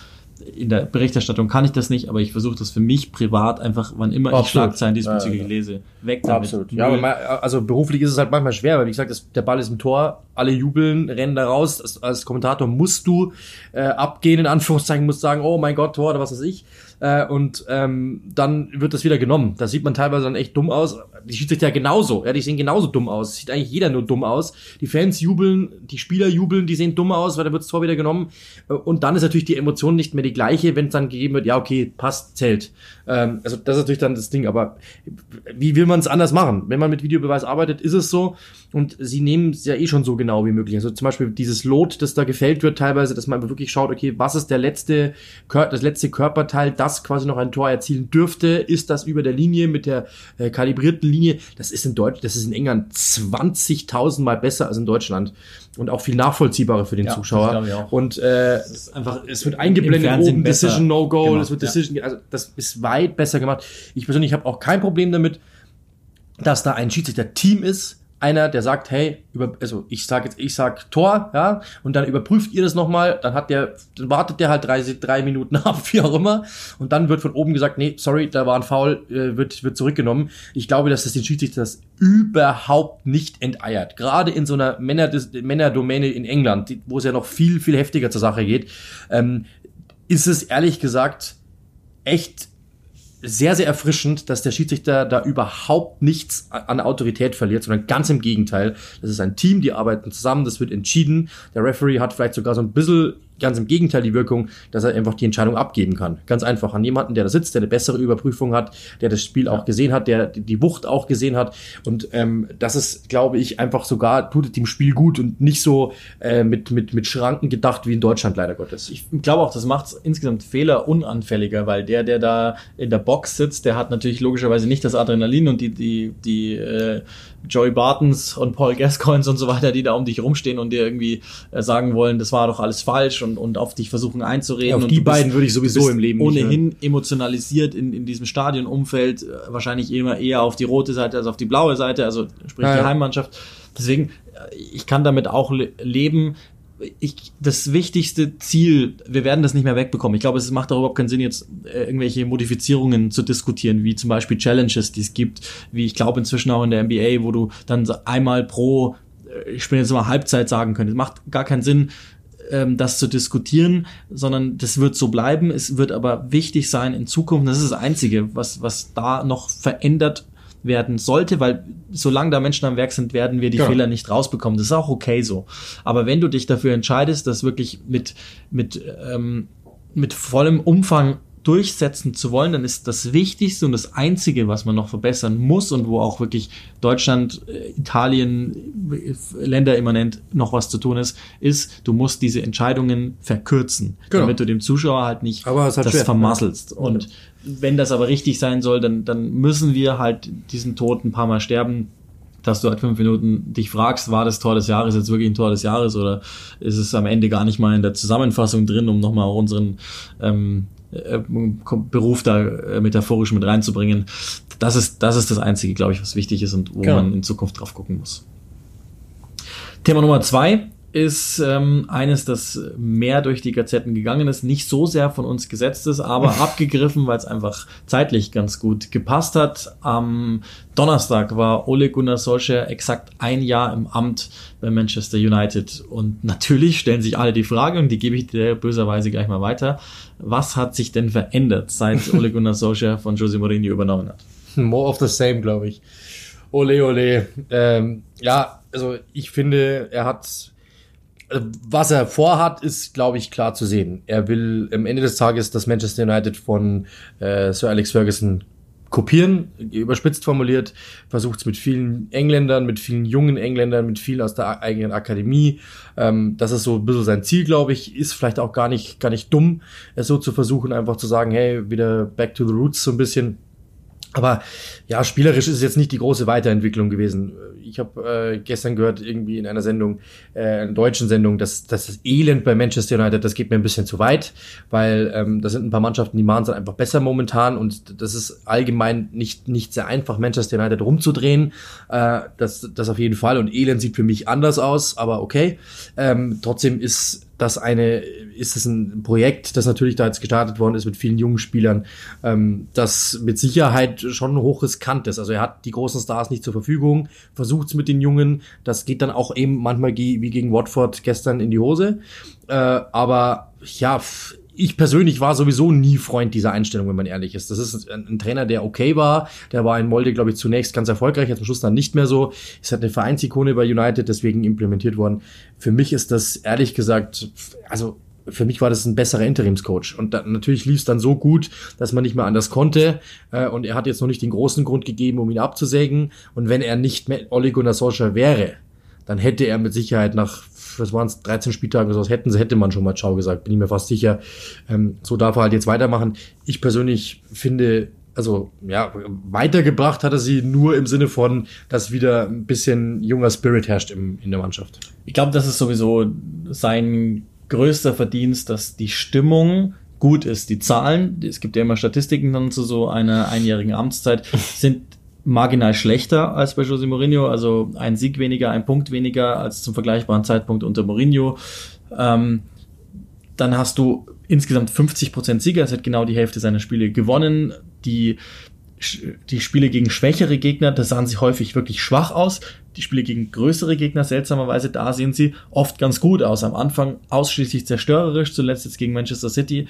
in der Berichterstattung kann ich das nicht, aber ich versuche das für mich privat einfach, wann immer ich Absolut. Schlagzeilen diesbezüglich Ja, ja. lese, weg damit. Absolut. Ja, mal, also beruflich ist es halt manchmal schwer, weil wie gesagt, das, der Ball ist im Tor, alle jubeln, rennen da raus. Das, als Kommentator musst du äh, abgehen, in Anführungszeichen, musst sagen, oh mein Gott, Tor oder was weiß ich. Äh, und ähm, dann wird das wieder genommen. Da sieht man teilweise dann echt dumm aus. Die Schiedsrichter genauso. Ja, die sehen genauso dumm aus. Sieht eigentlich jeder nur dumm aus. Die Fans jubeln, die Spieler jubeln, die sehen dumm aus, weil da wird das Tor wieder genommen. Äh, Und dann ist natürlich die Emotion nicht mehr die gleiche, wenn es dann gegeben wird, ja, okay, passt, zählt. Ähm, also das ist natürlich dann das Ding. Aber wie will man es anders machen? Wenn man mit Videobeweis arbeitet, ist es so. Und sie nehmen es ja eh schon so genau wie möglich. Also zum Beispiel dieses Lot, das da gefällt wird teilweise, dass man wirklich schaut, okay, was ist der letzte, das letzte Körperteil, das quasi noch ein Tor erzielen dürfte? Ist das über der Linie mit der äh, kalibrierten Linie? Das ist in Deutsch, das ist in England 20.000 Mal besser als in Deutschland. Und auch viel nachvollziehbarer für den Ja, Zuschauer. Und äh, ist einfach es wird eingeblendet oben, besser Decision No Goal, gemacht, es wird ja. Decision, also das ist weit besser gemacht. Ich persönlich habe auch kein Problem damit, dass da ein Schiedsrichter-Team ist, einer, der sagt, hey, über, also ich sag jetzt, ich sag Tor, ja, und dann überprüft ihr das nochmal, dann hat der, dann wartet der halt drei, drei Minuten *laughs* ab, wie auch immer, und dann wird von oben gesagt, nee, sorry, da war ein Foul, äh, wird, wird zurückgenommen. Ich glaube, dass das den Schiedsrichter das überhaupt nicht enteiert. Gerade in so einer Männer, Männerdomäne in England, wo es ja noch viel, viel heftiger zur Sache geht, ähm, ist es ehrlich gesagt echt sehr, sehr erfrischend, dass der Schiedsrichter da überhaupt nichts an Autorität verliert, sondern ganz im Gegenteil. Das ist ein Team, die arbeiten zusammen, das wird entschieden. Der Referee hat vielleicht sogar so ein bisschen, ganz im Gegenteil, die Wirkung, dass er einfach die Entscheidung abgeben kann. Ganz einfach an jemanden, der da sitzt, der eine bessere Überprüfung hat, der das Spiel auch gesehen hat, der die Wucht auch gesehen hat. Und ähm, das ist, glaube ich, einfach sogar, tut dem Spiel gut und nicht so äh, mit, mit, mit Schranken gedacht wie in Deutschland leider Gottes. Ich glaube auch, das macht insgesamt Fehler unanfälliger, weil der, der da in der Box sitzt, der hat natürlich logischerweise nicht das Adrenalin und die, die, die äh, Joey Bartons und Paul Gascoins und so weiter, die da um dich rumstehen und dir irgendwie äh, sagen wollen, das war doch alles falsch und, und auf dich versuchen einzureden. Ja, auf und die du bist- beiden würde ich sowieso im Leben ohnehin emotionalisiert in, in diesem Stadionumfeld, äh, wahrscheinlich immer eher auf die rote Seite als auf die blaue Seite, also sprich Ja, die ja. Heimmannschaft. Deswegen, äh, ich kann damit auch le leben. Ich, das wichtigste Ziel, wir werden das nicht mehr wegbekommen. Ich glaube, es macht auch überhaupt keinen Sinn, jetzt äh, irgendwelche Modifizierungen zu diskutieren, wie zum Beispiel Challenges, die es gibt, wie ich glaube inzwischen auch in der NBA, wo du dann einmal pro, ich bin jetzt mal Halbzeit sagen könntest. Macht gar keinen Sinn, ähm, das zu diskutieren, sondern das wird so bleiben. Es wird aber wichtig sein in Zukunft. Das ist das Einzige, was, was da noch verändert werden sollte, weil solange da Menschen am Werk sind, werden wir die Genau. Fehler nicht rausbekommen. Das ist auch okay so. Aber wenn du dich dafür entscheidest, das wirklich mit, mit, ähm, mit vollem Umfang durchsetzen zu wollen, dann ist das Wichtigste und das Einzige, was man noch verbessern muss und wo auch wirklich Deutschland, äh, Italien, äh, Länder immanent noch was zu tun ist, ist, du musst diese Entscheidungen verkürzen, Genau. damit du dem Zuschauer halt nicht das schwer. vermasselst. Und wenn das aber richtig sein soll, dann, dann müssen wir halt diesen Tod ein paar Mal sterben, dass du halt fünf Minuten dich fragst, war das Tor des Jahres jetzt wirklich ein Tor des Jahres oder ist es am Ende gar nicht mal in der Zusammenfassung drin, um nochmal auch unseren ähm, äh, Beruf da äh, metaphorisch mit reinzubringen. Das ist, das ist das Einzige, glaube ich, was wichtig ist und wo Genau. man in Zukunft drauf gucken muss. Thema Nummer zwei ist ähm, eines, das mehr durch die Gazetten gegangen ist, nicht so sehr von uns gesetzt ist, aber *laughs* abgegriffen, weil es einfach zeitlich ganz gut gepasst hat. Am Donnerstag war Ole Gunnar Solskjaer exakt ein Jahr im Amt bei Manchester United. Und natürlich stellen sich alle die Frage, und die gebe ich dir böserweise gleich mal weiter, was hat sich denn verändert, seit Ole Gunnar Solskjaer von Jose Mourinho übernommen hat? More of the same, glaube ich. Ole, ole. Ähm, ja, also ich finde, er hat, was er vorhat, ist, glaube ich, klar zu sehen. Er will am Ende des Tages das Manchester United von äh, Sir Alex Ferguson kopieren, überspitzt formuliert, versucht es mit vielen Engländern, mit vielen jungen Engländern, mit viel aus der eigenen Akademie. Ähm, das ist so ein bisschen sein Ziel, glaube ich, ist vielleicht auch gar nicht, gar nicht dumm, es so zu versuchen, einfach zu sagen, hey, wieder back to the roots so ein bisschen. Aber ja, spielerisch ist es jetzt nicht die große Weiterentwicklung gewesen. Ich habe äh, gestern gehört, irgendwie in einer Sendung, äh, einer deutschen Sendung, dass, dass das Elend bei Manchester United, das geht mir ein bisschen zu weit, weil ähm, da sind ein paar Mannschaften, die machen es einfach besser momentan und das ist allgemein nicht, nicht sehr einfach, Manchester United rumzudrehen. Äh, das, das auf jeden Fall. Und Elend sieht für mich anders aus, aber okay. Ähm, trotzdem ist das eine, ist es ein Projekt, das natürlich da jetzt gestartet worden ist mit vielen jungen Spielern, ähm, das mit Sicherheit schon hochriskant ist. Also er hat die großen Stars nicht zur Verfügung, versucht es mit den Jungen. Das geht dann auch eben manchmal wie gegen Watford gestern in die Hose. Äh, aber ja, ich persönlich war sowieso nie Freund dieser Einstellung, wenn man ehrlich ist. Das ist ein, ein Trainer, der okay war. Der war in Molde, glaube ich, zunächst ganz erfolgreich, jetzt am Schluss dann nicht mehr so. Ist halt eine Vereinsikone bei United, deswegen implementiert worden. Für mich ist das ehrlich gesagt, also für mich war das ein besserer Interimscoach. Und dann, natürlich lief es dann so gut, dass man nicht mehr anders konnte. Äh, und er hat jetzt noch nicht den großen Grund gegeben, um ihn abzusägen. Und wenn er nicht mehr Ole Solskjaer wäre, dann hätte er mit Sicherheit nach, was waren es, 13 Spieltagen oder sowas, hätten hätte man schon mal Ciao gesagt, bin ich mir fast sicher. Ähm, so darf er halt jetzt weitermachen. Ich persönlich finde, also ja, weitergebracht hat er sie nur im Sinne von, dass wieder ein bisschen junger Spirit herrscht im, in der Mannschaft. Ich glaube, das ist sowieso sein größter Verdienst, dass die Stimmung gut ist. Die Zahlen, es gibt ja immer Statistiken dann zu so einer einjährigen Amtszeit, sind marginal schlechter als bei Jose Mourinho, also ein Sieg weniger, ein Punkt weniger als zum vergleichbaren Zeitpunkt unter Mourinho. Ähm, dann hast du insgesamt 50% Sieger, es hat genau die Hälfte seiner Spiele gewonnen. Die, die Spiele gegen schwächere Gegner, da sahen sie häufig wirklich schwach aus. Die Spiele gegen größere Gegner, seltsamerweise, da sehen sie oft ganz gut aus. Am Anfang ausschließlich zerstörerisch, zuletzt jetzt gegen Manchester City.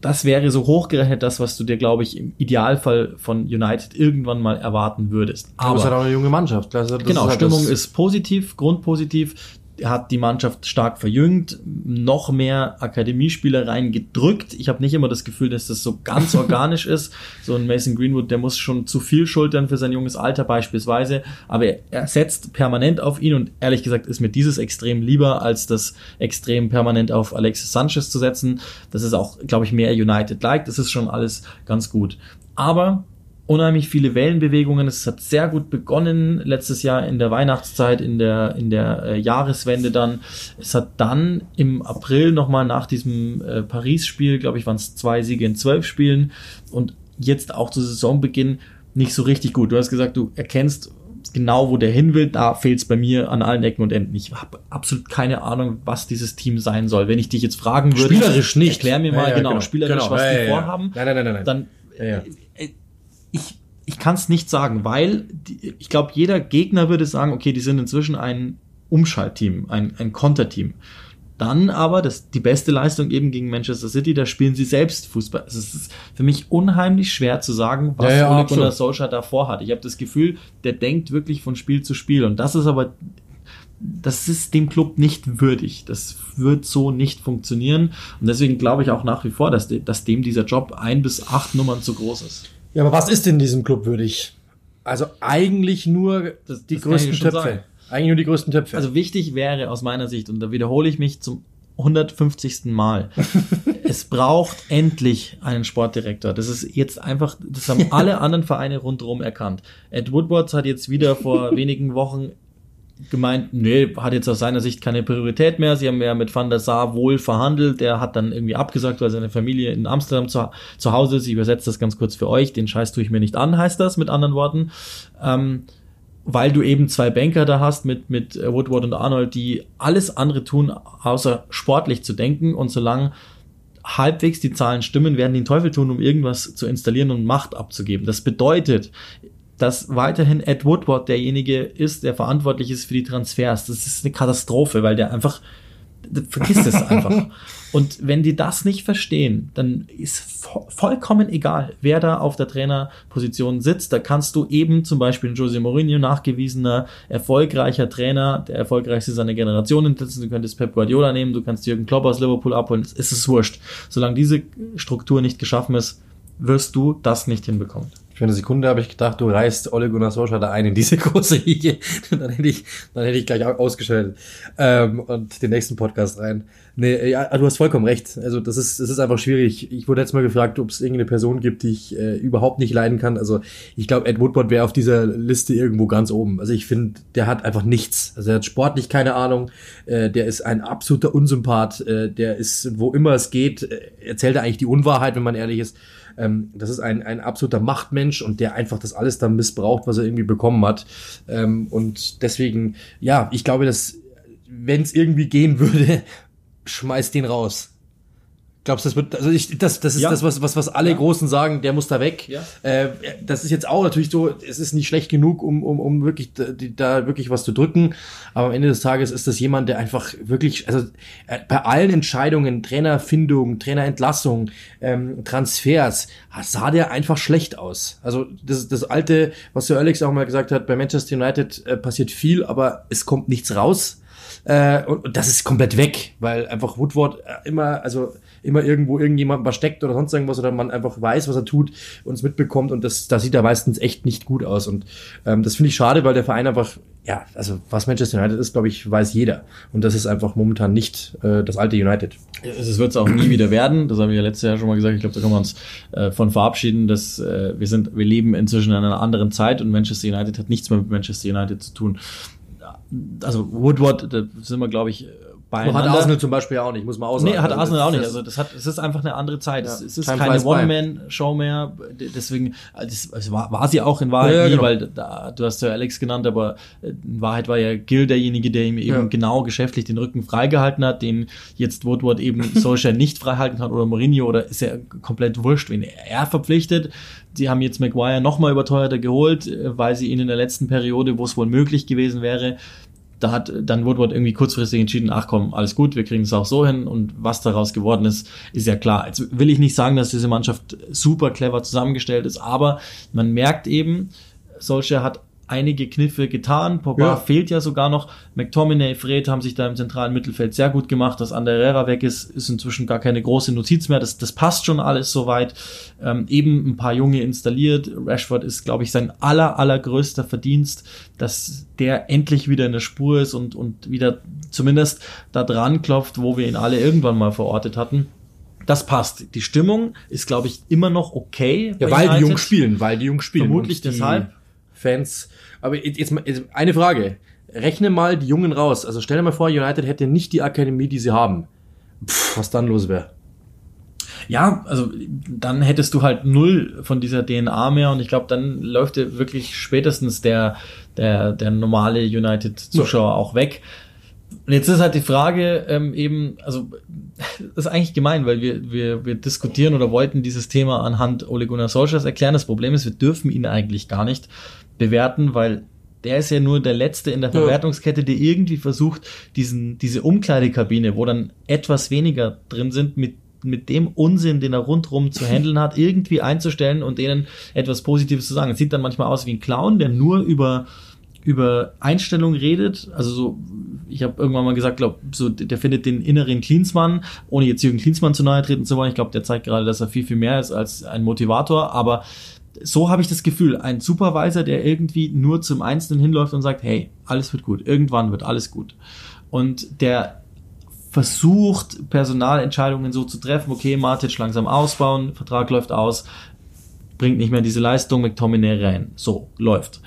Das wäre so hochgerechnet das, was du dir, glaube ich, im Idealfall von United irgendwann mal erwarten würdest. Aber es ist halt auch eine junge Mannschaft. Das, das Genau, ist halt Stimmung ist positiv, grundpositiv. Hat die Mannschaft stark verjüngt, noch mehr Akademiespieler reingedrückt. Ich habe nicht immer das Gefühl, dass das so ganz *laughs* organisch ist. So ein Mason Greenwood, der muss schon zu viel schultern für sein junges Alter beispielsweise. Aber er, setzt permanent auf ihn und ehrlich gesagt ist mir dieses Extrem lieber, als das Extrem permanent auf Alexis Sanchez zu setzen. Das ist auch, glaube ich, mehr United-like. Das ist schon alles ganz gut. Aber unheimlich viele Wellenbewegungen. Es hat sehr gut begonnen letztes Jahr in der Weihnachtszeit, in der, in der äh, Jahreswende dann. Es hat dann im April nochmal nach diesem äh, Paris-Spiel, glaube ich, waren es zwei Siege in zwölf Spielen und jetzt auch zu Saisonbeginn nicht so richtig gut. Du hast gesagt, du erkennst genau, wo der hin will. Da fehlt es bei mir an allen Ecken und Enden. Ich habe absolut keine Ahnung, was dieses Team sein soll. Wenn ich dich jetzt fragen würde, Spielerisch nicht. erklär mir mal Ja, ja, genau, genau. spielerisch, Genau. was Ja, die vorhaben. Nein, nein, nein, nein, nein. Dann Ja, ja. Ich, ich kann es nicht sagen, weil die, ich glaube, jeder Gegner würde sagen, okay, die sind inzwischen ein Umschaltteam, ein, ein Konterteam. Dann aber das, die beste Leistung eben gegen Manchester City, da spielen sie selbst Fußball. Also es ist für mich unheimlich schwer zu sagen, was Ja, ja, Ole. Gunnar Solskjaer davor hat. Ich habe das Gefühl, der denkt wirklich von Spiel zu Spiel. Und das ist aber das ist dem Club nicht würdig. Das wird so nicht funktionieren. Und deswegen glaube ich auch nach wie vor, dass, dass dem dieser Job ein bis acht Nummern zu groß ist. Ja, aber was ist denn diesem Club würdig? Also eigentlich nur Das- die das größten Töpfe. sagen. Eigentlich nur die größten Töpfe. Also wichtig wäre aus meiner Sicht, und da wiederhole ich mich zum 150. Mal, *laughs* es braucht endlich einen Sportdirektor. Das ist jetzt einfach, das haben alle *laughs* anderen Vereine rundherum erkannt. Ed Woodward hat jetzt wieder vor *laughs* wenigen Wochen gemeint, nee, hat jetzt aus seiner Sicht keine Priorität mehr. Sie haben ja mit Van der Sar wohl verhandelt. Der hat dann irgendwie abgesagt, weil seine Familie in Amsterdam zu, zu Hause ist. Ich übersetze das ganz kurz für euch. Den Scheiß tue ich mir nicht an, heißt das mit anderen Worten. Ähm, weil du eben zwei Banker da hast mit, mit Woodward und Arnold, die alles andere tun, außer sportlich zu denken. Und solange halbwegs die Zahlen stimmen, werden die den Teufel tun, um irgendwas zu installieren und Macht abzugeben. Das bedeutet, dass weiterhin Ed Woodward derjenige ist, der verantwortlich ist für die Transfers. Das ist eine Katastrophe, weil der einfach, vergiss es einfach. *laughs* Und wenn die das nicht verstehen, dann ist vo vollkommen egal, wer da auf der Trainerposition sitzt. Da kannst du eben zum Beispiel Jose Mourinho, nachgewiesener, erfolgreicher Trainer, der erfolgreichste seiner Generation hinsetzen. Du könntest Pep Guardiola nehmen, du kannst Jürgen Klopp aus Liverpool abholen. Es ist wurscht. Solange diese Struktur nicht geschaffen ist, wirst du das nicht hinbekommen. Für eine Sekunde habe ich gedacht, du reißt Ole Gunnar Solskjaer da ein in diese *laughs* große Liga. dann hätte ich, dann hätte ich gleich au- ausgeschaltet ähm, und den nächsten Podcast rein. Nee, ja, du hast vollkommen recht. Also das ist, das ist einfach schwierig. Ich wurde jetzt mal gefragt, ob es irgendeine Person gibt, die ich äh, überhaupt nicht leiden kann. Also ich glaube, Ed Woodward wäre auf dieser Liste irgendwo ganz oben. Also ich finde, der hat einfach nichts. Also er hat sportlich keine Ahnung. Äh, der ist ein absoluter Unsympath. Äh, der ist, wo immer es geht, äh, erzählt er eigentlich die Unwahrheit, wenn man ehrlich ist. Ähm, das ist ein, ein absoluter Machtmensch und der einfach das alles dann missbraucht, was er irgendwie bekommen hat. Ähm, und deswegen, ja, ich glaube, dass wenn es irgendwie gehen *laughs* würde, schmeiß den raus. Glaubst du, das wird, also ich, das, das ist Ja. das, was, was, was alle Ja. Großen sagen, der muss da weg. Ja. Äh, das ist jetzt auch natürlich so, es ist nicht schlecht genug, um, um, um wirklich da, da wirklich was zu drücken. Aber am Ende des Tages ist das jemand, der einfach wirklich, also äh, bei allen Entscheidungen, Trainerfindung, Trainerentlassung, ähm, Transfers, sah der einfach schlecht aus. Also das, das alte, was Sir Alex auch mal gesagt hat, bei Manchester United äh, passiert viel, aber es kommt nichts raus. Äh, und, und das ist komplett weg, weil einfach Woodward äh, immer, also immer irgendwo irgendjemand versteckt oder sonst irgendwas oder man einfach weiß, was er tut und es mitbekommt und das, das sieht er meistens echt nicht gut aus und ähm, das finde ich schade, weil der Verein einfach, ja, also was Manchester United ist, glaube ich, weiß jeder und das ist einfach momentan nicht äh, das alte United. Es wird es auch nie wieder werden. Das habe ich ja letztes Jahr schon mal gesagt. Ich glaube, da können wir uns äh, von verabschieden, dass äh, wir sind, wir leben inzwischen in einer anderen Zeit und Manchester United hat nichts mehr mit Manchester United zu tun. Also Woodward, da sind wir, glaube ich, beieinander. Hat Arsenal zum Beispiel auch nicht, muss man auch sagen. Nee, hat Also Arsenal auch nicht. Also das hat, es ist einfach eine andere Zeit. Ja, Es, es ist keine. One-Man-Show mehr. Deswegen, äh, das, war, war sie auch in Wahrheit Ja, nie, genau. weil da, du hast ja Alex genannt, aber äh, in Wahrheit war ja Gil derjenige, der ihm eben Ja. genau geschäftlich den Rücken freigehalten hat, den jetzt Woodward eben *laughs* Solskjaer nicht freihalten kann oder Mourinho oder ist ja komplett wurscht, wen er verpflichtet. Sie haben jetzt Maguire nochmal überteuerter geholt, äh, weil sie ihn in der letzten Periode, wo es wohl möglich gewesen wäre, da hat dann Woodward irgendwie kurzfristig entschieden, ach komm, alles gut, wir kriegen es auch so hin und was daraus geworden ist, ist ja klar. Jetzt will ich nicht sagen, dass diese Mannschaft super clever zusammengestellt ist, aber man merkt eben, Solskjaer hat einige Kniffe getan. Pogba Ja. fehlt ja sogar noch. McTominay, Fred haben sich da im zentralen Mittelfeld sehr gut gemacht. Dass Ander Herrera weg ist, ist inzwischen gar keine große Notiz mehr. Das, das passt schon alles soweit. Ähm, eben ein paar Junge installiert. Rashford ist, glaube ich, sein aller, allergrößter Verdienst, dass der endlich wieder in der Spur ist und, und wieder zumindest da dran klopft, wo wir ihn alle irgendwann mal verortet hatten. Das passt. Die Stimmung ist, glaube ich, immer noch okay. Ja, weil die United. Jungs spielen, weil die Jungs spielen. Vermutlich die deshalb. Fans. Aber jetzt, jetzt eine Frage. Rechne mal die Jungen raus. Also stell dir mal vor, United hätte nicht die Akademie, die sie haben. Pff, was dann los wäre. Ja, also dann hättest du halt null von dieser DNA mehr und ich glaube, dann läuft dir wirklich spätestens der, der, der normale United-Zuschauer auch weg. Und jetzt ist halt die Frage ähm, eben, also das *laughs* ist eigentlich gemein, weil wir, wir, wir diskutieren oder wollten dieses Thema anhand Ole Gunnar Solskjaers erklären. Das Problem ist, wir dürfen ihn eigentlich gar nicht bewerten, weil der ist ja nur der Letzte in der. Verwertungskette, der irgendwie versucht, diesen, diese Umkleidekabine, wo dann etwas weniger drin sind, mit mit dem Unsinn, den er rundrum zu handeln hat, irgendwie einzustellen und denen etwas Positives zu sagen. Es sieht dann manchmal aus wie ein Clown, der nur über über Einstellung redet, also so, ich habe irgendwann mal gesagt, glaube so, der findet den inneren Klinsmann, ohne jetzt Jürgen Klinsmann zu nahe treten zu wollen. Ich glaube, der zeigt gerade, dass er viel, viel mehr ist als ein Motivator, aber so habe ich das Gefühl, ein Supervisor, der irgendwie nur zum Einzelnen hinläuft und sagt, hey, alles wird gut, irgendwann wird alles gut. Und der versucht, Personalentscheidungen so zu treffen, okay, Matic langsam ausbauen, Vertrag läuft aus, bringt nicht mehr diese Leistung, McTominay rein. So, läuft.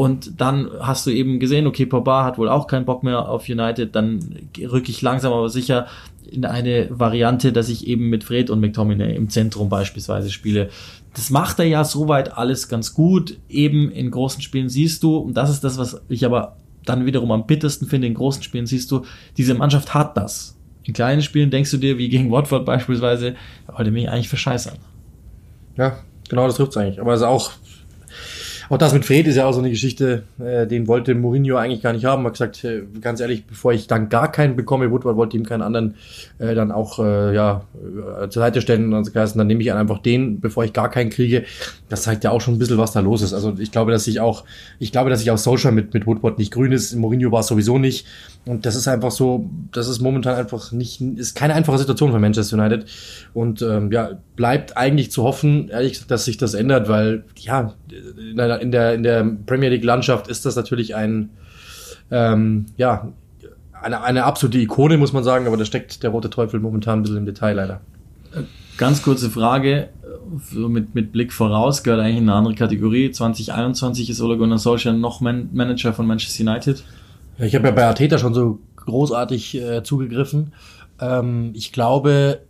Und dann hast du eben gesehen, okay, Pogba hat wohl auch keinen Bock mehr auf United, dann rücke ich langsam aber sicher in eine Variante, dass ich eben mit Fred und McTominay im Zentrum beispielsweise spiele. Das macht er ja soweit alles ganz gut. Eben in großen Spielen siehst du, und das ist das, was ich aber dann wiederum am bittersten finde, in großen Spielen siehst du, diese Mannschaft hat das. In kleinen Spielen denkst du dir, wie gegen Watford beispielsweise, heute bin ich eigentlich für Scheiß an. Ja, genau, das trifft eigentlich. Aber es ist auch auch das mit Fred ist ja auch so eine Geschichte, äh, den wollte Mourinho eigentlich gar nicht haben. Er hat gesagt, äh, ganz ehrlich, bevor ich dann gar keinen bekomme, Woodward wollte ihm keinen anderen äh, dann auch äh, ja äh, zur Seite stellen und dann gesagt, dann nehme ich einfach den, bevor ich gar keinen kriege. Das zeigt ja auch schon ein bisschen, was da los ist. Also ich glaube, dass ich auch, ich glaube, dass ich auch Social mit, mit Woodward nicht grün ist. Mourinho war es sowieso nicht. Und das ist einfach so, das ist momentan einfach nicht, ist keine einfache Situation für Manchester United. Und ähm, ja, bleibt eigentlich zu hoffen, ehrlich gesagt, dass sich das ändert, weil ja, in der, in der, in der Premier League Landschaft ist das natürlich ein, ähm, ja, eine, eine absolute Ikone, muss man sagen, aber da steckt der rote Teufel momentan ein bisschen im Detail leider. Ganz kurze Frage, so mit, mit Blick voraus, gehört eigentlich in eine andere Kategorie. 2021 ist Ole Gunnar Solskjaer noch Man Manager von Manchester United. Ich habe ja bei Arteta schon so großartig äh, zugegriffen. Ähm, ich glaube,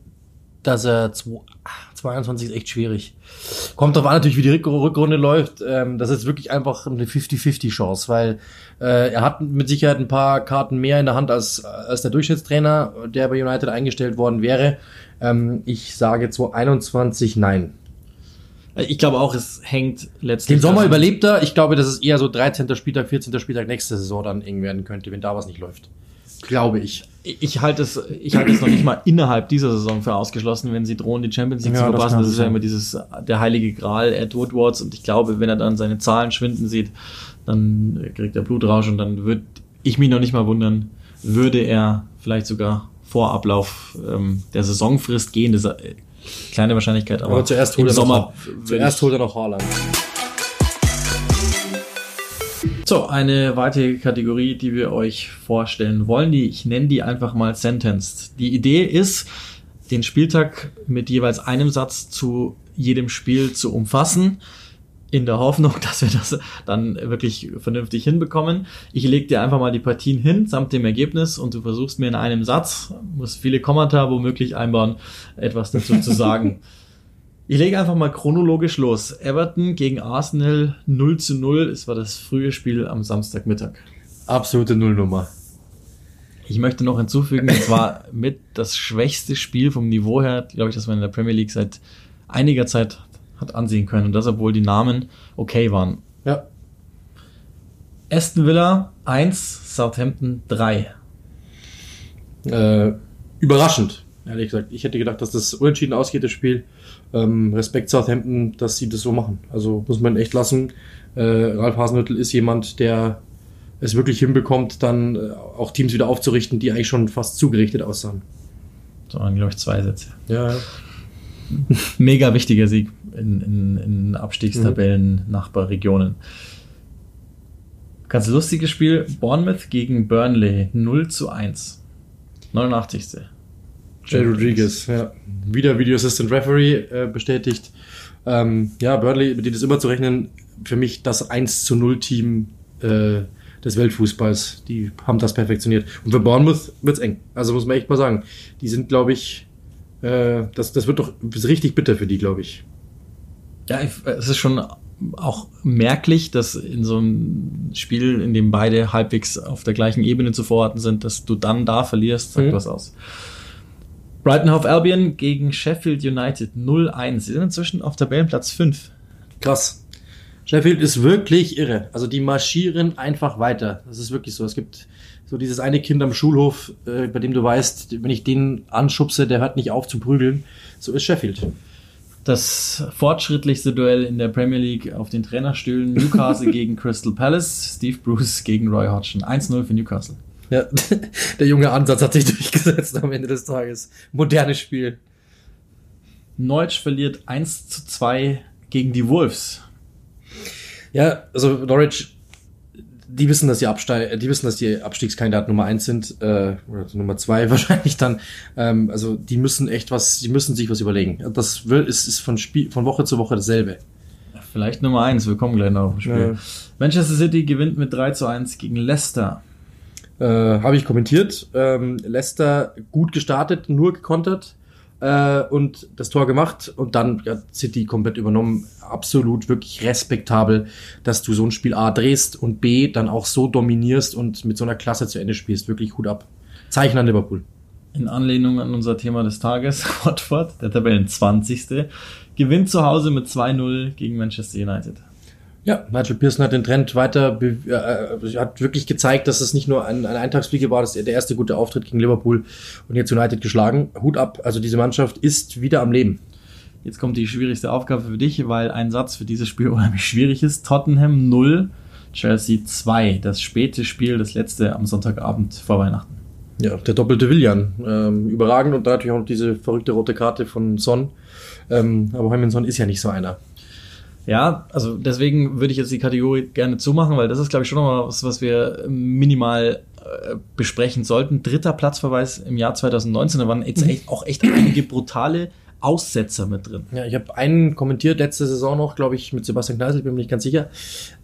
dass er 22 ist echt schwierig. Kommt drauf an natürlich, wie die Rückrunde läuft. Ähm, das ist wirklich einfach eine 50-50 Chance, weil äh, er hat mit Sicherheit ein paar Karten mehr in der Hand als, als der Durchschnittstrainer, der bei United eingestellt worden wäre. Ähm, ich sage 2021 nein. Ich glaube auch, es hängt letztlich. Den Sommer überlebt er. Ich glaube, dass es eher so 13. Spieltag, 14. Spieltag nächste Saison dann eng werden könnte, wenn da was nicht läuft. Glaube ich. Ich halte es, ich halte es noch nicht mal *clears throat* innerhalb dieser Saison für ausgeschlossen, wenn sie drohen, die Champions League Ja, zu das verpassen. kann Das, ist ja immer dieses, der heilige Gral, Ed Woodwards. Und ich glaube, wenn er dann seine Zahlen schwinden sieht, dann kriegt er Blutrausch und dann würde ich mich noch nicht mal wundern, würde er vielleicht sogar vor Ablauf ähm, der Saisonfrist gehen. Das ist eine kleine Wahrscheinlichkeit, aber, Aber zuerst im holt er Sommer noch, zuerst holt er noch Haaland. So, eine weitere Kategorie, die wir euch vorstellen wollen, die ich nenne die einfach mal Sentenced. Die Idee ist, den Spieltag mit jeweils einem Satz zu jedem Spiel zu umfassen, in der Hoffnung, *laughs* dass wir das dann wirklich vernünftig hinbekommen. Ich lege dir einfach mal die Partien hin, samt dem Ergebnis, und du versuchst mir in einem Satz, muss viele Kommentare womöglich einbauen, etwas dazu zu sagen. *laughs* Ich lege einfach mal chronologisch los. Everton gegen Arsenal 0 zu 0. Es war das frühe Spiel am Samstagmittag. Absolute Nullnummer. Ich möchte noch hinzufügen, es war mit das schwächste Spiel vom Niveau her, glaube ich, das man in der Premier League seit einiger Zeit hat ansehen können. Und das, obwohl die Namen okay waren. Ja. Aston Villa 1, Southampton 3. Äh, überraschend, ehrlich gesagt. Ich hätte gedacht, dass das unentschieden ausgeht, das Spiel. Ähm, Respekt Southampton, dass sie das so machen. Also muss man echt lassen. Äh, Ralf Hasenhüttl ist jemand, der es wirklich hinbekommt, dann äh, auch Teams wieder aufzurichten, die eigentlich schon fast zugerichtet aussahen. So waren, glaube ich, zwei Sätze. Ja, *laughs* Mega wichtiger Sieg in, in, in Abstiegstabellen, Nachbarregionen. Ganz lustiges Spiel. Bournemouth gegen Burnley 0 zu 1. 89. Jay Rodriguez, ja. Wieder Video Assistant Referee äh, bestätigt. Ähm, ja, Burnley, mit denen ist immer zu rechnen, für mich das 1 zu 0 Team äh, des Weltfußballs. Die haben das perfektioniert. Und für Bournemouth wird's eng. Also muss man echt mal sagen. Die sind, glaube ich, äh, das, das wird doch richtig bitter für die, glaube ich. Ja, ich, es ist schon auch merklich, dass in so einem Spiel, in dem beide halbwegs auf der gleichen Ebene zu verorten sind, dass du dann da verlierst, sagt Mhm. was aus. Brighton Hove Albion gegen Sheffield United 0-1. Sie sind inzwischen auf Tabellenplatz 5. Krass. Sheffield ist wirklich irre. Also die marschieren einfach weiter. Das ist wirklich so. Es gibt so dieses eine Kind am Schulhof, äh, bei dem du weißt, wenn ich den anschubse, der hört nicht auf zu prügeln. So ist Sheffield. Das fortschrittlichste Duell in der Premier League auf den Trainerstühlen. Newcastle *laughs* gegen Crystal Palace. Steve Bruce gegen Roy Hodgson. 1-0 für Newcastle. Ja, *laughs* der junge Ansatz hat sich *laughs* durchgesetzt am Ende des Tages. Modernes Spiel. Norwich verliert 1 zu 2 gegen die Wolves. Ja, also Norwich, die wissen, dass die Absteig, die wissen, dass die Abstiegskandidat Nummer eins sind, äh, oder Nummer zwei *laughs* wahrscheinlich dann. Ähm, also die müssen echt was, die müssen sich was überlegen. Das will, ist, ist von Spiel, von Woche zu Woche dasselbe. Vielleicht Nummer eins, wir kommen gleich noch auf Spiel. Ja. Manchester City gewinnt mit 3 zu 1 gegen Leicester. Äh, Habe ich kommentiert. Ähm, Leicester gut gestartet, nur gekontert äh, und das Tor gemacht und dann hat City komplett übernommen. Absolut wirklich respektabel, dass du so ein Spiel A drehst und B dann auch so dominierst und mit so einer Klasse zu Ende spielst. Wirklich Hut ab. Zeichen an Liverpool. In Anlehnung an unser Thema des Tages, *laughs* Watford, der Tabellen 20. gewinnt zu Hause mit 2-0 gegen Manchester United. Ja, Nigel Pearson hat den Trend weiter, be- äh, hat wirklich gezeigt, dass es nicht nur ein, ein Eintagsfliege war, das ist der erste gute Auftritt gegen Liverpool und jetzt United geschlagen. Hut ab, also diese Mannschaft ist wieder am Leben. Jetzt kommt die schwierigste Aufgabe für dich, weil ein Satz für dieses Spiel *laughs* unheimlich schwierig ist. Tottenham 0, Chelsea 2. Das späte Spiel, das letzte am Sonntagabend vor Weihnachten. Ja, der doppelte Willian. Ähm, überragend und natürlich auch noch diese verrückte rote Karte von Son. Ähm, aber Heung-Min Son ist ja nicht so einer. Ja, also deswegen würde ich jetzt die Kategorie gerne zumachen, weil das ist, glaube ich, schon nochmal was, was wir minimal äh, besprechen sollten. Dritter Platzverweis im Jahr 2019, da waren jetzt echt, auch echt einige brutale Aussetzer mit drin. Ja, ich habe einen kommentiert letzte Saison noch, glaube ich, mit Sebastian Kneisel, bin mir nicht ganz sicher,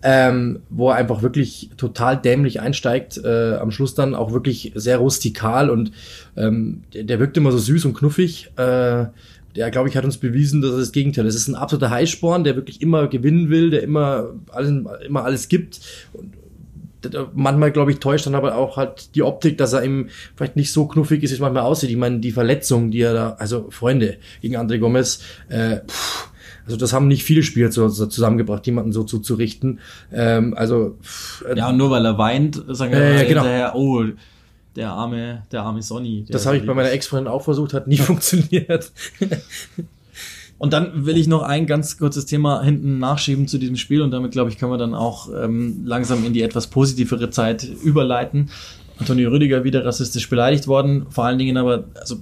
ähm, wo er einfach wirklich total dämlich einsteigt, äh, am Schluss dann auch wirklich sehr rustikal und ähm, der, der wirkt immer so süß und knuffig. Äh, der, glaube ich, hat uns bewiesen, dass es das Gegenteil ist. Es ist ein absoluter Heißsporn, der wirklich immer gewinnen will, der immer alles, immer alles gibt. Und manchmal, glaube ich, täuscht dann aber auch halt die Optik, dass er eben vielleicht nicht so knuffig ist, wie es manchmal aussieht. Ich meine, die Verletzung, die er da, also Freunde gegen André Gomez, äh, pff, also das haben nicht viele Spieler zusammengebracht, jemanden so zuzurichten. Ähm, also pff, äh, Ja, und nur weil er weint, sagen wir Ja, ja, genau. hinterher, oh, der arme, der arme Sonny. der das habe ich bei meiner Ex-Freundin auch versucht, hat nie *laughs* funktioniert. Und dann will ich noch ein ganz kurzes Thema hinten nachschieben zu diesem Spiel und damit, glaube ich, können wir dann auch ähm, langsam in die etwas positivere Zeit überleiten. Antonio Rüdiger wieder rassistisch beleidigt worden, vor allen Dingen aber, also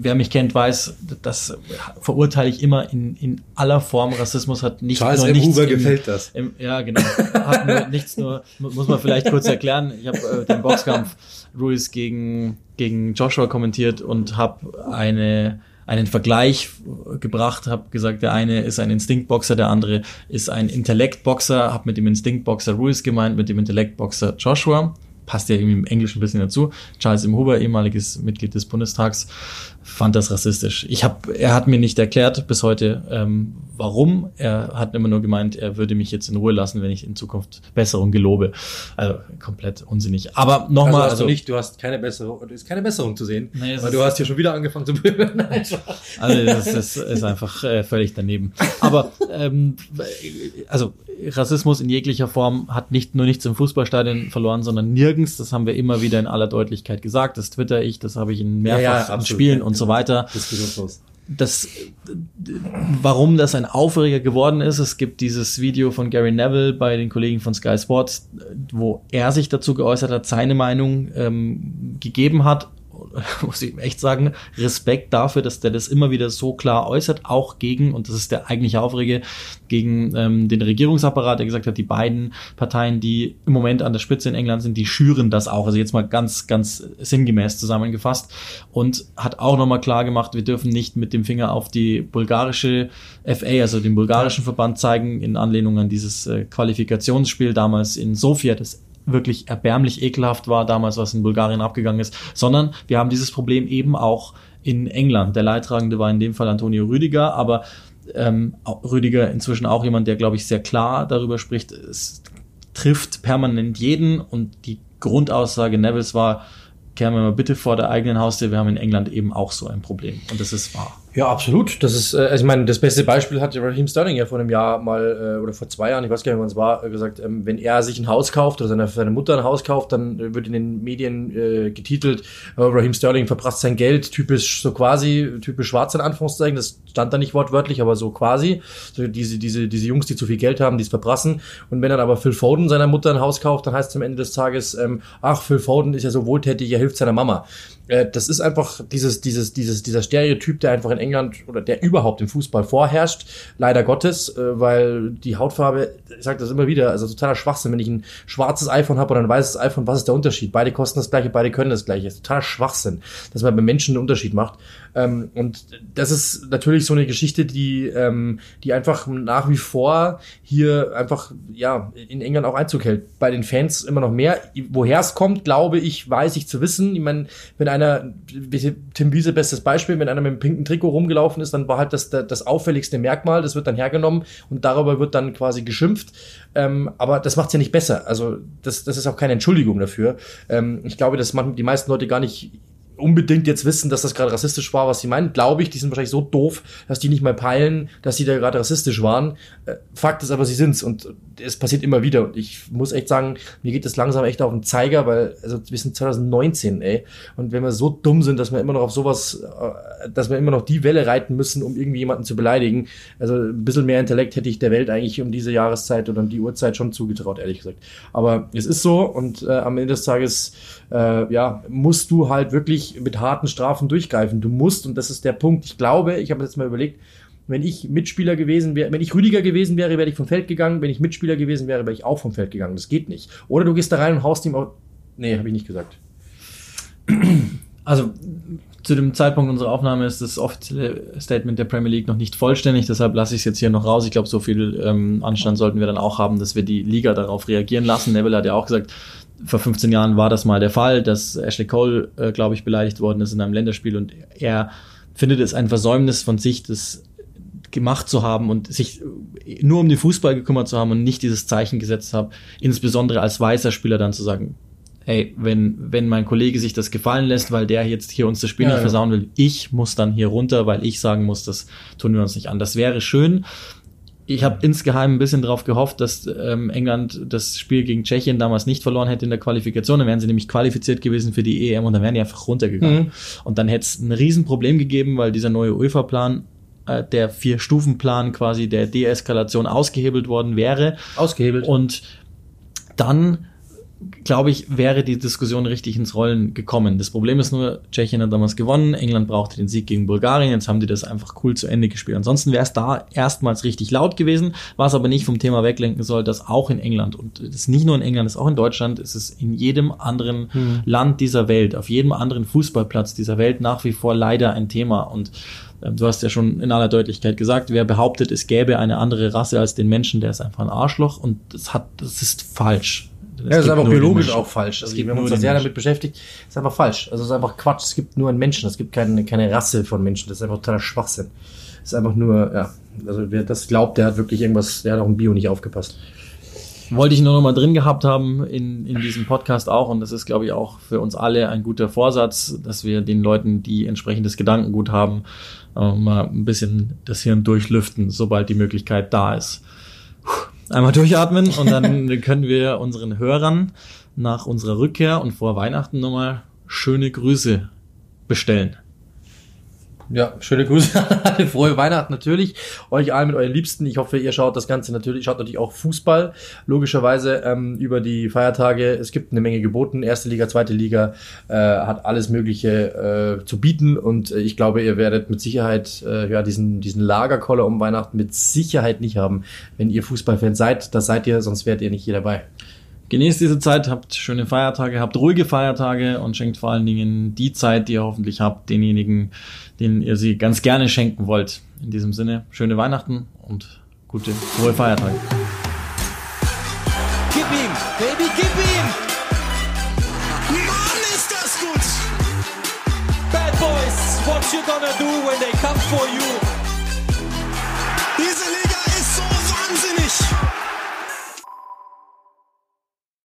wer mich kennt, weiß, das verurteile ich immer in, in aller Form. Rassismus hat nicht Charles nur M. nichts Huber im- gefällt das. Im, ja, genau. Hat nur *laughs* nichts nur, mu- muss man vielleicht kurz erklären. Ich habe äh, den Boxkampf Ruiz gegen, gegen Joshua kommentiert und habe eine einen Vergleich gebracht, habe gesagt, der eine ist ein Instinktboxer, der andere ist ein Intellektboxer, habe mit dem Instinktboxer Ruiz gemeint, mit dem Intellektboxer Joshua. Passt ja irgendwie im Englischen ein bisschen dazu. Charles M. Huber, ehemaliges Mitglied des Bundestags, fand das rassistisch. Ich hab, er hat mir nicht erklärt bis heute, ähm, warum. Er hat immer nur gemeint, er würde mich jetzt in Ruhe lassen, wenn ich in Zukunft Besserung gelobe. Also komplett unsinnig. Aber nochmal, also, also, also nicht, du hast keine Besserung, es ist keine Besserung zu sehen. Nee, weil du hast hier schon wieder angefangen zu blöden. *laughs* Also das ist, ist einfach äh, völlig daneben. Aber ähm, also Rassismus in jeglicher Form hat nicht nur nichts im Fußballstadion verloren, sondern nirgends. Das haben wir immer wieder in aller Deutlichkeit gesagt. Das twitter ich, das habe ich in mehrfach Ja, ja, Spielen und so weiter. Diskussionslos. Das, warum das ein Aufreger geworden ist, es gibt dieses Video von Gary Neville bei den Kollegen von Sky Sports, wo er sich dazu geäußert hat, seine Meinung ähm, gegeben hat *laughs* muss ich echt sagen, Respekt dafür, dass der das immer wieder so klar äußert, auch gegen, und das ist der eigentliche Aufrege, gegen ähm, den Regierungsapparat, der gesagt hat, die beiden Parteien, die im Moment an der Spitze in England sind, die schüren das auch. Also jetzt mal ganz, ganz sinngemäß zusammengefasst und hat auch nochmal klar gemacht, wir dürfen nicht mit dem Finger auf die bulgarische FA, also den bulgarischen Verband zeigen, in Anlehnung an dieses äh, Qualifikationsspiel damals in Sofia, das wirklich erbärmlich ekelhaft war damals, was in Bulgarien abgegangen ist, sondern wir haben dieses Problem eben auch in England. Der Leidtragende war in dem Fall Antonio Rüdiger, aber ähm, Rüdiger inzwischen auch jemand, der, glaube ich, sehr klar darüber spricht. Es trifft permanent jeden und die Grundaussage Nevils war, kehren wir mal bitte vor der eigenen Haustür, wir haben in England eben auch so ein Problem und das ist wahr. Ja, absolut. Das ist, äh, also ich meine, das beste Beispiel hat Raheem Sterling ja vor einem Jahr mal, äh, oder vor zwei Jahren, ich weiß gar nicht, wann es war, äh, gesagt, ähm, wenn er sich ein Haus kauft oder seine, seine Mutter ein Haus kauft, dann wird in den Medien äh, getitelt, Raheem Sterling verprasst sein Geld, typisch so quasi, typisch schwarz in Anführungszeichen, das stand da nicht wortwörtlich, aber so quasi, so diese, diese, diese Jungs, die zu viel Geld haben, die es verprassen. Und wenn dann aber Phil Foden seiner Mutter ein Haus kauft, dann heißt es am Ende des Tages, ähm, ach, Phil Foden ist ja so wohltätig, er hilft seiner Mama. Äh, das ist einfach dieses, dieses, dieses, dieser Stereotyp, der einfach in England oder der überhaupt im Fußball vorherrscht. Leider Gottes, äh, weil die Hautfarbe, ich sage das immer wieder, also totaler Schwachsinn. Wenn ich ein schwarzes iPhone habe oder ein weißes iPhone, was ist der Unterschied? Beide kosten das gleiche, beide können das gleiche. Das ist totaler Schwachsinn, dass man bei Menschen einen Unterschied macht. Ähm, und das ist natürlich so eine Geschichte, die, ähm, die einfach nach wie vor hier einfach, ja, in England auch Einzug hält. Bei den Fans immer noch mehr. Woher es kommt, glaube ich, weiß ich zu wissen. Ich meine, wenn einer, Tim Wiese bestes Beispiel, wenn einer mit einem pinken Trikot rumgelaufen ist, dann war halt das, das auffälligste Merkmal, das wird dann hergenommen und darüber wird dann quasi geschimpft. Ähm, aber das macht's ja nicht besser. Also das, das ist auch keine Entschuldigung dafür. Ähm, ich glaube, dass man die meisten Leute gar nicht unbedingt jetzt wissen, dass das gerade rassistisch war, was sie meinen. Glaube ich, die sind wahrscheinlich so doof, dass die nicht mal peilen, dass sie da gerade rassistisch waren. Äh, Fakt ist aber, sie sind's und es passiert immer wieder. Und ich muss echt sagen, mir geht das langsam echt auf den Zeiger, weil also wir sind 2019, ey. Und wenn wir so dumm sind, dass wir immer noch auf sowas, äh, dass wir immer noch die Welle reiten müssen, um irgendwie jemanden zu beleidigen. Also ein bisschen mehr Intellekt hätte ich der Welt eigentlich um diese Jahreszeit oder um die Uhrzeit schon zugetraut, ehrlich gesagt. Aber es ist so und äh, am Ende des Tages äh, ja, musst du halt wirklich mit harten Strafen durchgreifen. Du musst, und das ist der Punkt, ich glaube, ich habe jetzt mal überlegt, wenn ich Mitspieler gewesen wäre, wenn ich Rüdiger gewesen wäre, wäre ich vom Feld gegangen. Wenn ich Mitspieler gewesen wäre, wäre ich auch vom Feld gegangen. Das geht nicht. Oder du gehst da rein und haust ihm auch. Nee, habe ich nicht gesagt. Also zu dem Zeitpunkt unserer Aufnahme ist das offizielle Statement der Premier League noch nicht vollständig, deshalb lasse ich es jetzt hier noch raus. Ich glaube, so viel ähm, Anstand sollten wir dann auch haben, dass wir die Liga darauf reagieren lassen. Neville hat ja auch gesagt, vor 15 Jahren war das mal der Fall, dass Ashley Cole, äh, glaube ich, beleidigt worden ist in einem Länderspiel und er findet es ein Versäumnis von sich, das gemacht zu haben und sich nur um den Fußball gekümmert zu haben und nicht dieses Zeichen gesetzt haben, insbesondere als weißer Spieler dann zu sagen, hey, wenn, wenn mein Kollege sich das gefallen lässt, weil der jetzt hier uns das Spiel ja, nicht versauen will, ich muss dann hier runter, weil ich sagen muss, das tun wir uns nicht an. Das wäre schön, ich habe insgeheim ein bisschen darauf gehofft, dass ähm, England das Spiel gegen Tschechien damals nicht verloren hätte in der Qualifikation. Dann wären sie nämlich qualifiziert gewesen für die EM und dann wären die einfach runtergegangen. Mhm. Und dann hätte es ein Riesenproblem gegeben, weil dieser neue UEFA-Plan, äh, der Vier-Stufen-Plan quasi der Deeskalation ausgehebelt worden wäre. Ausgehebelt. Und dann glaube ich, wäre die Diskussion richtig ins Rollen gekommen. Das Problem ist nur, Tschechien hat damals gewonnen, England brauchte den Sieg gegen Bulgarien, jetzt haben die das einfach cool zu Ende gespielt. Ansonsten wäre es da erstmals richtig laut gewesen, was aber nicht vom Thema weglenken soll, dass auch in England und das ist nicht nur in England, das ist auch in Deutschland, ist es in jedem anderen hm. Land dieser Welt, auf jedem anderen Fußballplatz dieser Welt nach wie vor leider ein Thema und ähm, Du hast ja schon in aller Deutlichkeit gesagt, wer behauptet, es gäbe eine andere Rasse als den Menschen, der ist einfach ein Arschloch und das hat, das ist falsch. Das ja, ist einfach biologisch auch falsch. Also, wenn wir uns da sehr damit beschäftigt, ist einfach falsch. Also, es ist einfach Quatsch. Es gibt nur einen Menschen. Es gibt keine, keine Rasse von Menschen. Das ist einfach totaler Schwachsinn. Es ist einfach nur, ja. Also, wer das glaubt, der hat wirklich irgendwas, der hat auch im Bio nicht aufgepasst. Wollte ich nur noch mal drin gehabt haben in, in diesem Podcast auch. Und das ist, glaube ich, auch für uns alle ein guter Vorsatz, dass wir den Leuten, die entsprechendes Gedankengut haben, äh, mal ein bisschen das Hirn durchlüften, sobald die Möglichkeit da ist. Einmal *laughs* durchatmen und dann können wir unseren Hörern nach unserer Rückkehr und vor Weihnachten nochmal schöne Grüße bestellen. Ja, schöne Grüße alle, *laughs* frohe Weihnachten natürlich. Euch allen mit euren Liebsten. Ich hoffe, ihr schaut das Ganze natürlich, schaut natürlich auch Fußball. Logischerweise ähm, über die Feiertage. Es gibt eine Menge geboten. Erste Liga, zweite Liga äh, hat alles Mögliche äh, zu bieten und äh, ich glaube, ihr werdet mit Sicherheit äh, ja diesen diesen Lagerkoller um Weihnachten mit Sicherheit nicht haben, wenn ihr Fußballfan seid. Das seid ihr, sonst wärt ihr nicht hier dabei. Genießt diese Zeit, habt schöne Feiertage, habt ruhige Feiertage und schenkt vor allen Dingen die Zeit, die ihr hoffentlich habt, denjenigen, denen ihr sie ganz gerne schenken wollt. In diesem Sinne, schöne Weihnachten und gute, frohe Feiertage. Gib ihm, Baby, gib ihm! Mann, ist das gut! Bad boys, what you gonna do when they come for you?